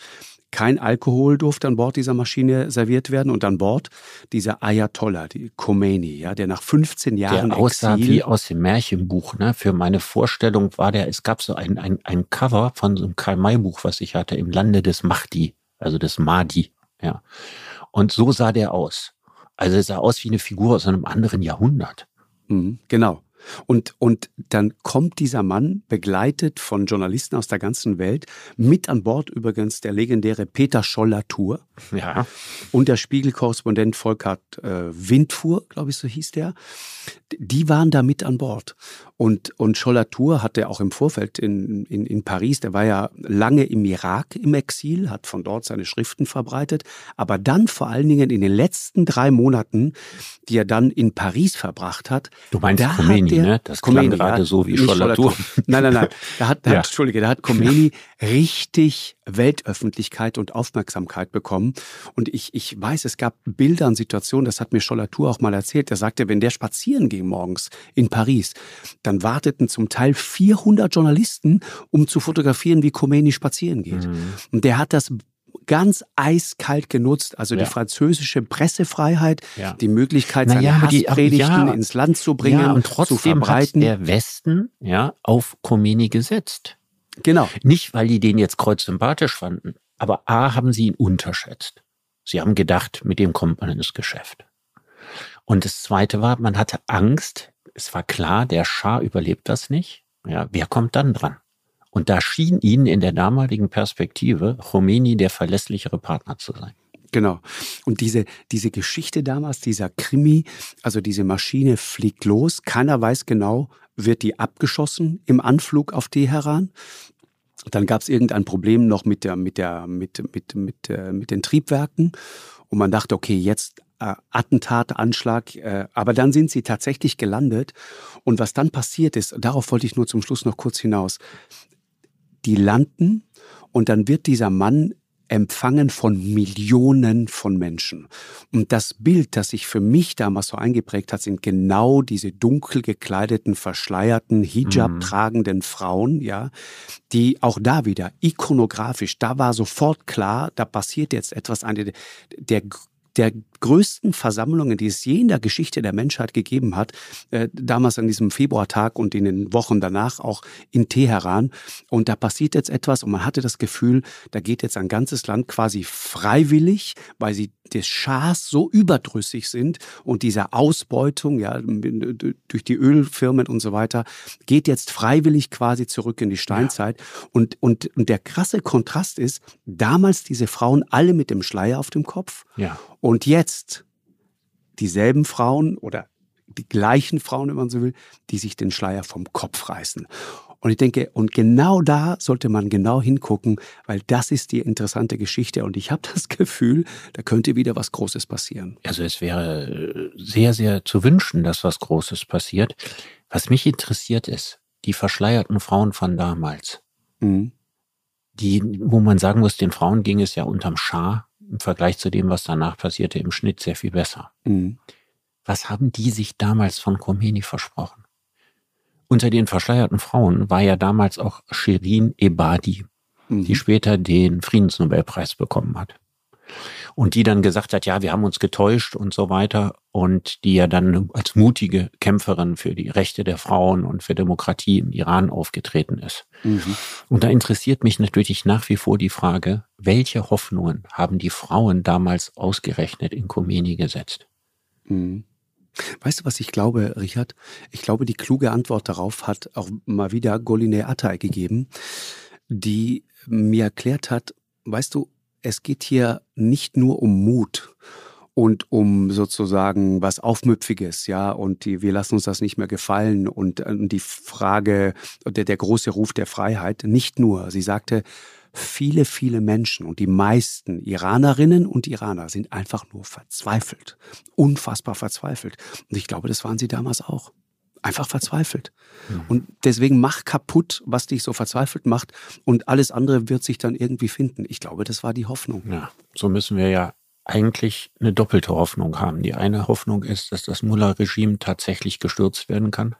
kein Alkohol durfte an Bord dieser Maschine serviert werden und an Bord dieser Ayatollah, die Khomeini, ja, der nach 15 Jahren der aussah Exil, wie aus dem Märchenbuch. Ne? Für meine Vorstellung war der, es gab so ein, ein, ein Cover von so einem Karl-May-Buch, was ich hatte, im Lande des Mahdi, also des Mahdi. Ja. Und so sah der aus. Also er sah aus wie eine Figur aus einem anderen Jahrhundert. Mhm, genau. Und, und dann kommt dieser Mann, begleitet von Journalisten aus der ganzen Welt, mit an Bord übrigens der legendäre Peter Scholler-Tour. Ja. Und der Spiegelkorrespondent Volkert äh, Windfuhr, glaube ich, so hieß der. Die waren da mit an Bord. Und, und Scholler-Tour hatte auch im Vorfeld in, in, in Paris, der war ja lange im Irak im Exil, hat von dort seine Schriften verbreitet, aber dann vor allen Dingen in den letzten drei Monaten, die er dann in Paris verbracht hat. Du meinst Khomeini, der, ne? Das klang Khomeini, gerade so wie Scholler-Tour. Nein, nein, nein. Da hat, da ja. hat, Entschuldige, da hat Khomeini richtig Weltöffentlichkeit und Aufmerksamkeit bekommen. Und ich, ich weiß, es gab Bilder und Situationen, das hat mir Scholler-Tour auch mal erzählt. Er sagte, wenn der spazieren ging morgens in Paris, dann warteten zum Teil 400 Journalisten, um zu fotografieren, wie Khomeini spazieren geht. Mhm. Und der hat das ganz eiskalt genutzt. Also ja. die französische Pressefreiheit, ja. die Möglichkeit, seine naja, Hasspredigten ja, ins Land zu bringen ja, und trotzdem zu verbreiten. Hat der Westen ja auf Khomeini gesetzt. Genau. Nicht, weil die den jetzt kreuzsympathisch fanden, aber A, haben sie ihn unterschätzt. Sie haben gedacht, mit dem kommt man ins Geschäft. Und das zweite war, man hatte Angst. Es war klar, der Schah überlebt das nicht. Ja, wer kommt dann dran? Und da schien ihnen in der damaligen Perspektive Khomeini der verlässlichere Partner zu sein. Genau. Und diese, diese Geschichte damals, dieser Krimi, also diese Maschine fliegt los, keiner weiß genau, wird die abgeschossen im Anflug auf Teheran. Dann gab es irgendein Problem noch mit der, mit der, mit, mit, mit, äh, mit den Triebwerken. Und man dachte, okay, jetzt äh, Attentat, Anschlag, äh, aber dann sind sie tatsächlich gelandet. Und was dann passiert ist, darauf wollte ich nur zum Schluss noch kurz hinaus. Die landen und dann wird dieser Mann empfangen von Millionen von Menschen. Und das Bild, das sich für mich damals so eingeprägt hat, sind genau diese dunkel gekleideten, verschleierten, Hijab tragenden Frauen, ja, die auch da wieder ikonografisch, da war sofort klar, da passiert jetzt etwas, eine der der größten Versammlungen, die es je in der Geschichte der Menschheit gegeben hat, äh, damals an diesem Februartag und in den Wochen danach auch in Teheran. Und da passiert jetzt etwas und man hatte das Gefühl, da geht jetzt ein ganzes Land quasi freiwillig, weil sie des Schahs so überdrüssig sind und dieser Ausbeutung ja durch die Ölfirmen und so weiter geht jetzt freiwillig quasi zurück in die Steinzeit ja. und und und der krasse Kontrast ist damals diese Frauen alle mit dem Schleier auf dem Kopf ja. Und jetzt dieselben Frauen oder die gleichen Frauen, wenn man so will, die sich den Schleier vom Kopf reißen. Und ich denke, und genau da sollte man genau hingucken, weil das ist die interessante Geschichte. Und ich habe das Gefühl, da könnte wieder was Großes passieren. Also es wäre sehr, sehr zu wünschen, dass was Großes passiert. Was mich interessiert ist, die verschleierten Frauen von damals. Mhm. Die, wo man sagen muss, den Frauen ging es ja unterm Schar im Vergleich zu dem, was danach passierte, im Schnitt sehr viel besser. Mhm. was haben die sich damals von Khomeini versprochen? Unter den verschleierten Frauen war ja damals auch Shirin Ebadi, mhm. die später den Friedensnobelpreis bekommen hat und die dann gesagt hat, ja, wir haben uns getäuscht und so weiter und die ja dann als mutige Kämpferin für die Rechte der Frauen und für Demokratie im Iran aufgetreten ist. Mhm. Und da interessiert mich natürlich nach wie vor die Frage, welche Hoffnungen haben die Frauen damals ausgerechnet in Khomeini gesetzt? Mhm. Weißt du, was ich glaube, Richard? Ich glaube, die kluge Antwort darauf hat auch mal wieder Goline Attay gegeben, die mir erklärt hat, weißt du, es geht hier nicht nur um Mut und um sozusagen was Aufmüpfiges, ja, und die, wir lassen uns das nicht mehr gefallen und, und die Frage, der, der große Ruf der Freiheit, nicht nur. Sie sagte, viele, viele Menschen und die meisten Iranerinnen und Iraner sind einfach nur verzweifelt, unfassbar verzweifelt. Und ich glaube, das waren sie damals auch einfach verzweifelt. Mhm. Und deswegen mach kaputt, was dich so verzweifelt macht und alles andere wird sich dann irgendwie finden. Ich glaube, das war die Hoffnung. Ja, so müssen wir ja eigentlich eine doppelte Hoffnung haben. Die eine Hoffnung ist, dass das Mullah-Regime tatsächlich gestürzt werden kann.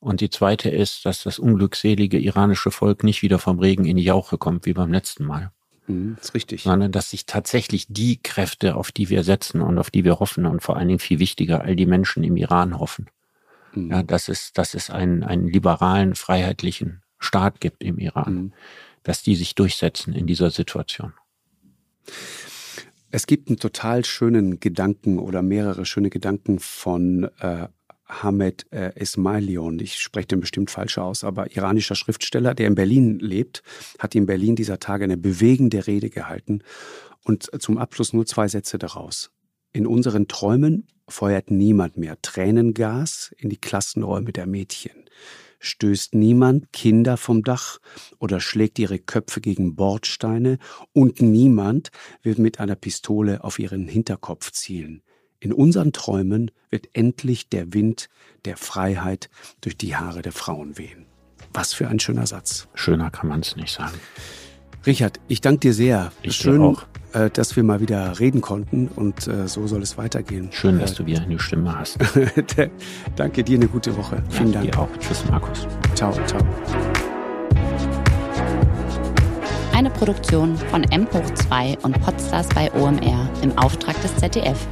Und die zweite ist, dass das unglückselige iranische Volk nicht wieder vom Regen in die Jauche kommt, wie beim letzten Mal. Mhm, ist richtig. Sondern dass sich tatsächlich die Kräfte, auf die wir setzen und auf die wir hoffen und vor allen Dingen viel wichtiger, all die Menschen im Iran hoffen, Mhm. Ja, dass es, dass es einen, einen liberalen, freiheitlichen Staat gibt im Iran, mhm. dass die sich durchsetzen in dieser Situation. Es gibt einen total schönen Gedanken oder mehrere schöne Gedanken von äh, Hamed äh, Ismailion, ich spreche den bestimmt falsch aus, aber iranischer Schriftsteller, der in Berlin lebt, hat in Berlin dieser Tage eine bewegende Rede gehalten. Und zum Abschluss nur zwei Sätze daraus. In unseren Träumen feuert niemand mehr Tränengas in die Klassenräume der Mädchen, stößt niemand Kinder vom Dach oder schlägt ihre Köpfe gegen Bordsteine und niemand wird mit einer Pistole auf ihren Hinterkopf zielen. In unseren Träumen wird endlich der Wind der Freiheit durch die Haare der Frauen wehen. Was für ein schöner Satz. Schöner kann man es nicht sagen. Richard, ich danke dir sehr. Ich Schön, auch. Äh, dass wir mal wieder reden konnten und äh, so soll es weitergehen. Schön, dass du wieder eine Stimme hast. danke dir, eine gute Woche. Vielen ja, Dank. Dir auch. Tschüss, Markus. Ciao, ciao. Eine Produktion von M hoch 2 und Podstars bei OMR im Auftrag des ZDF.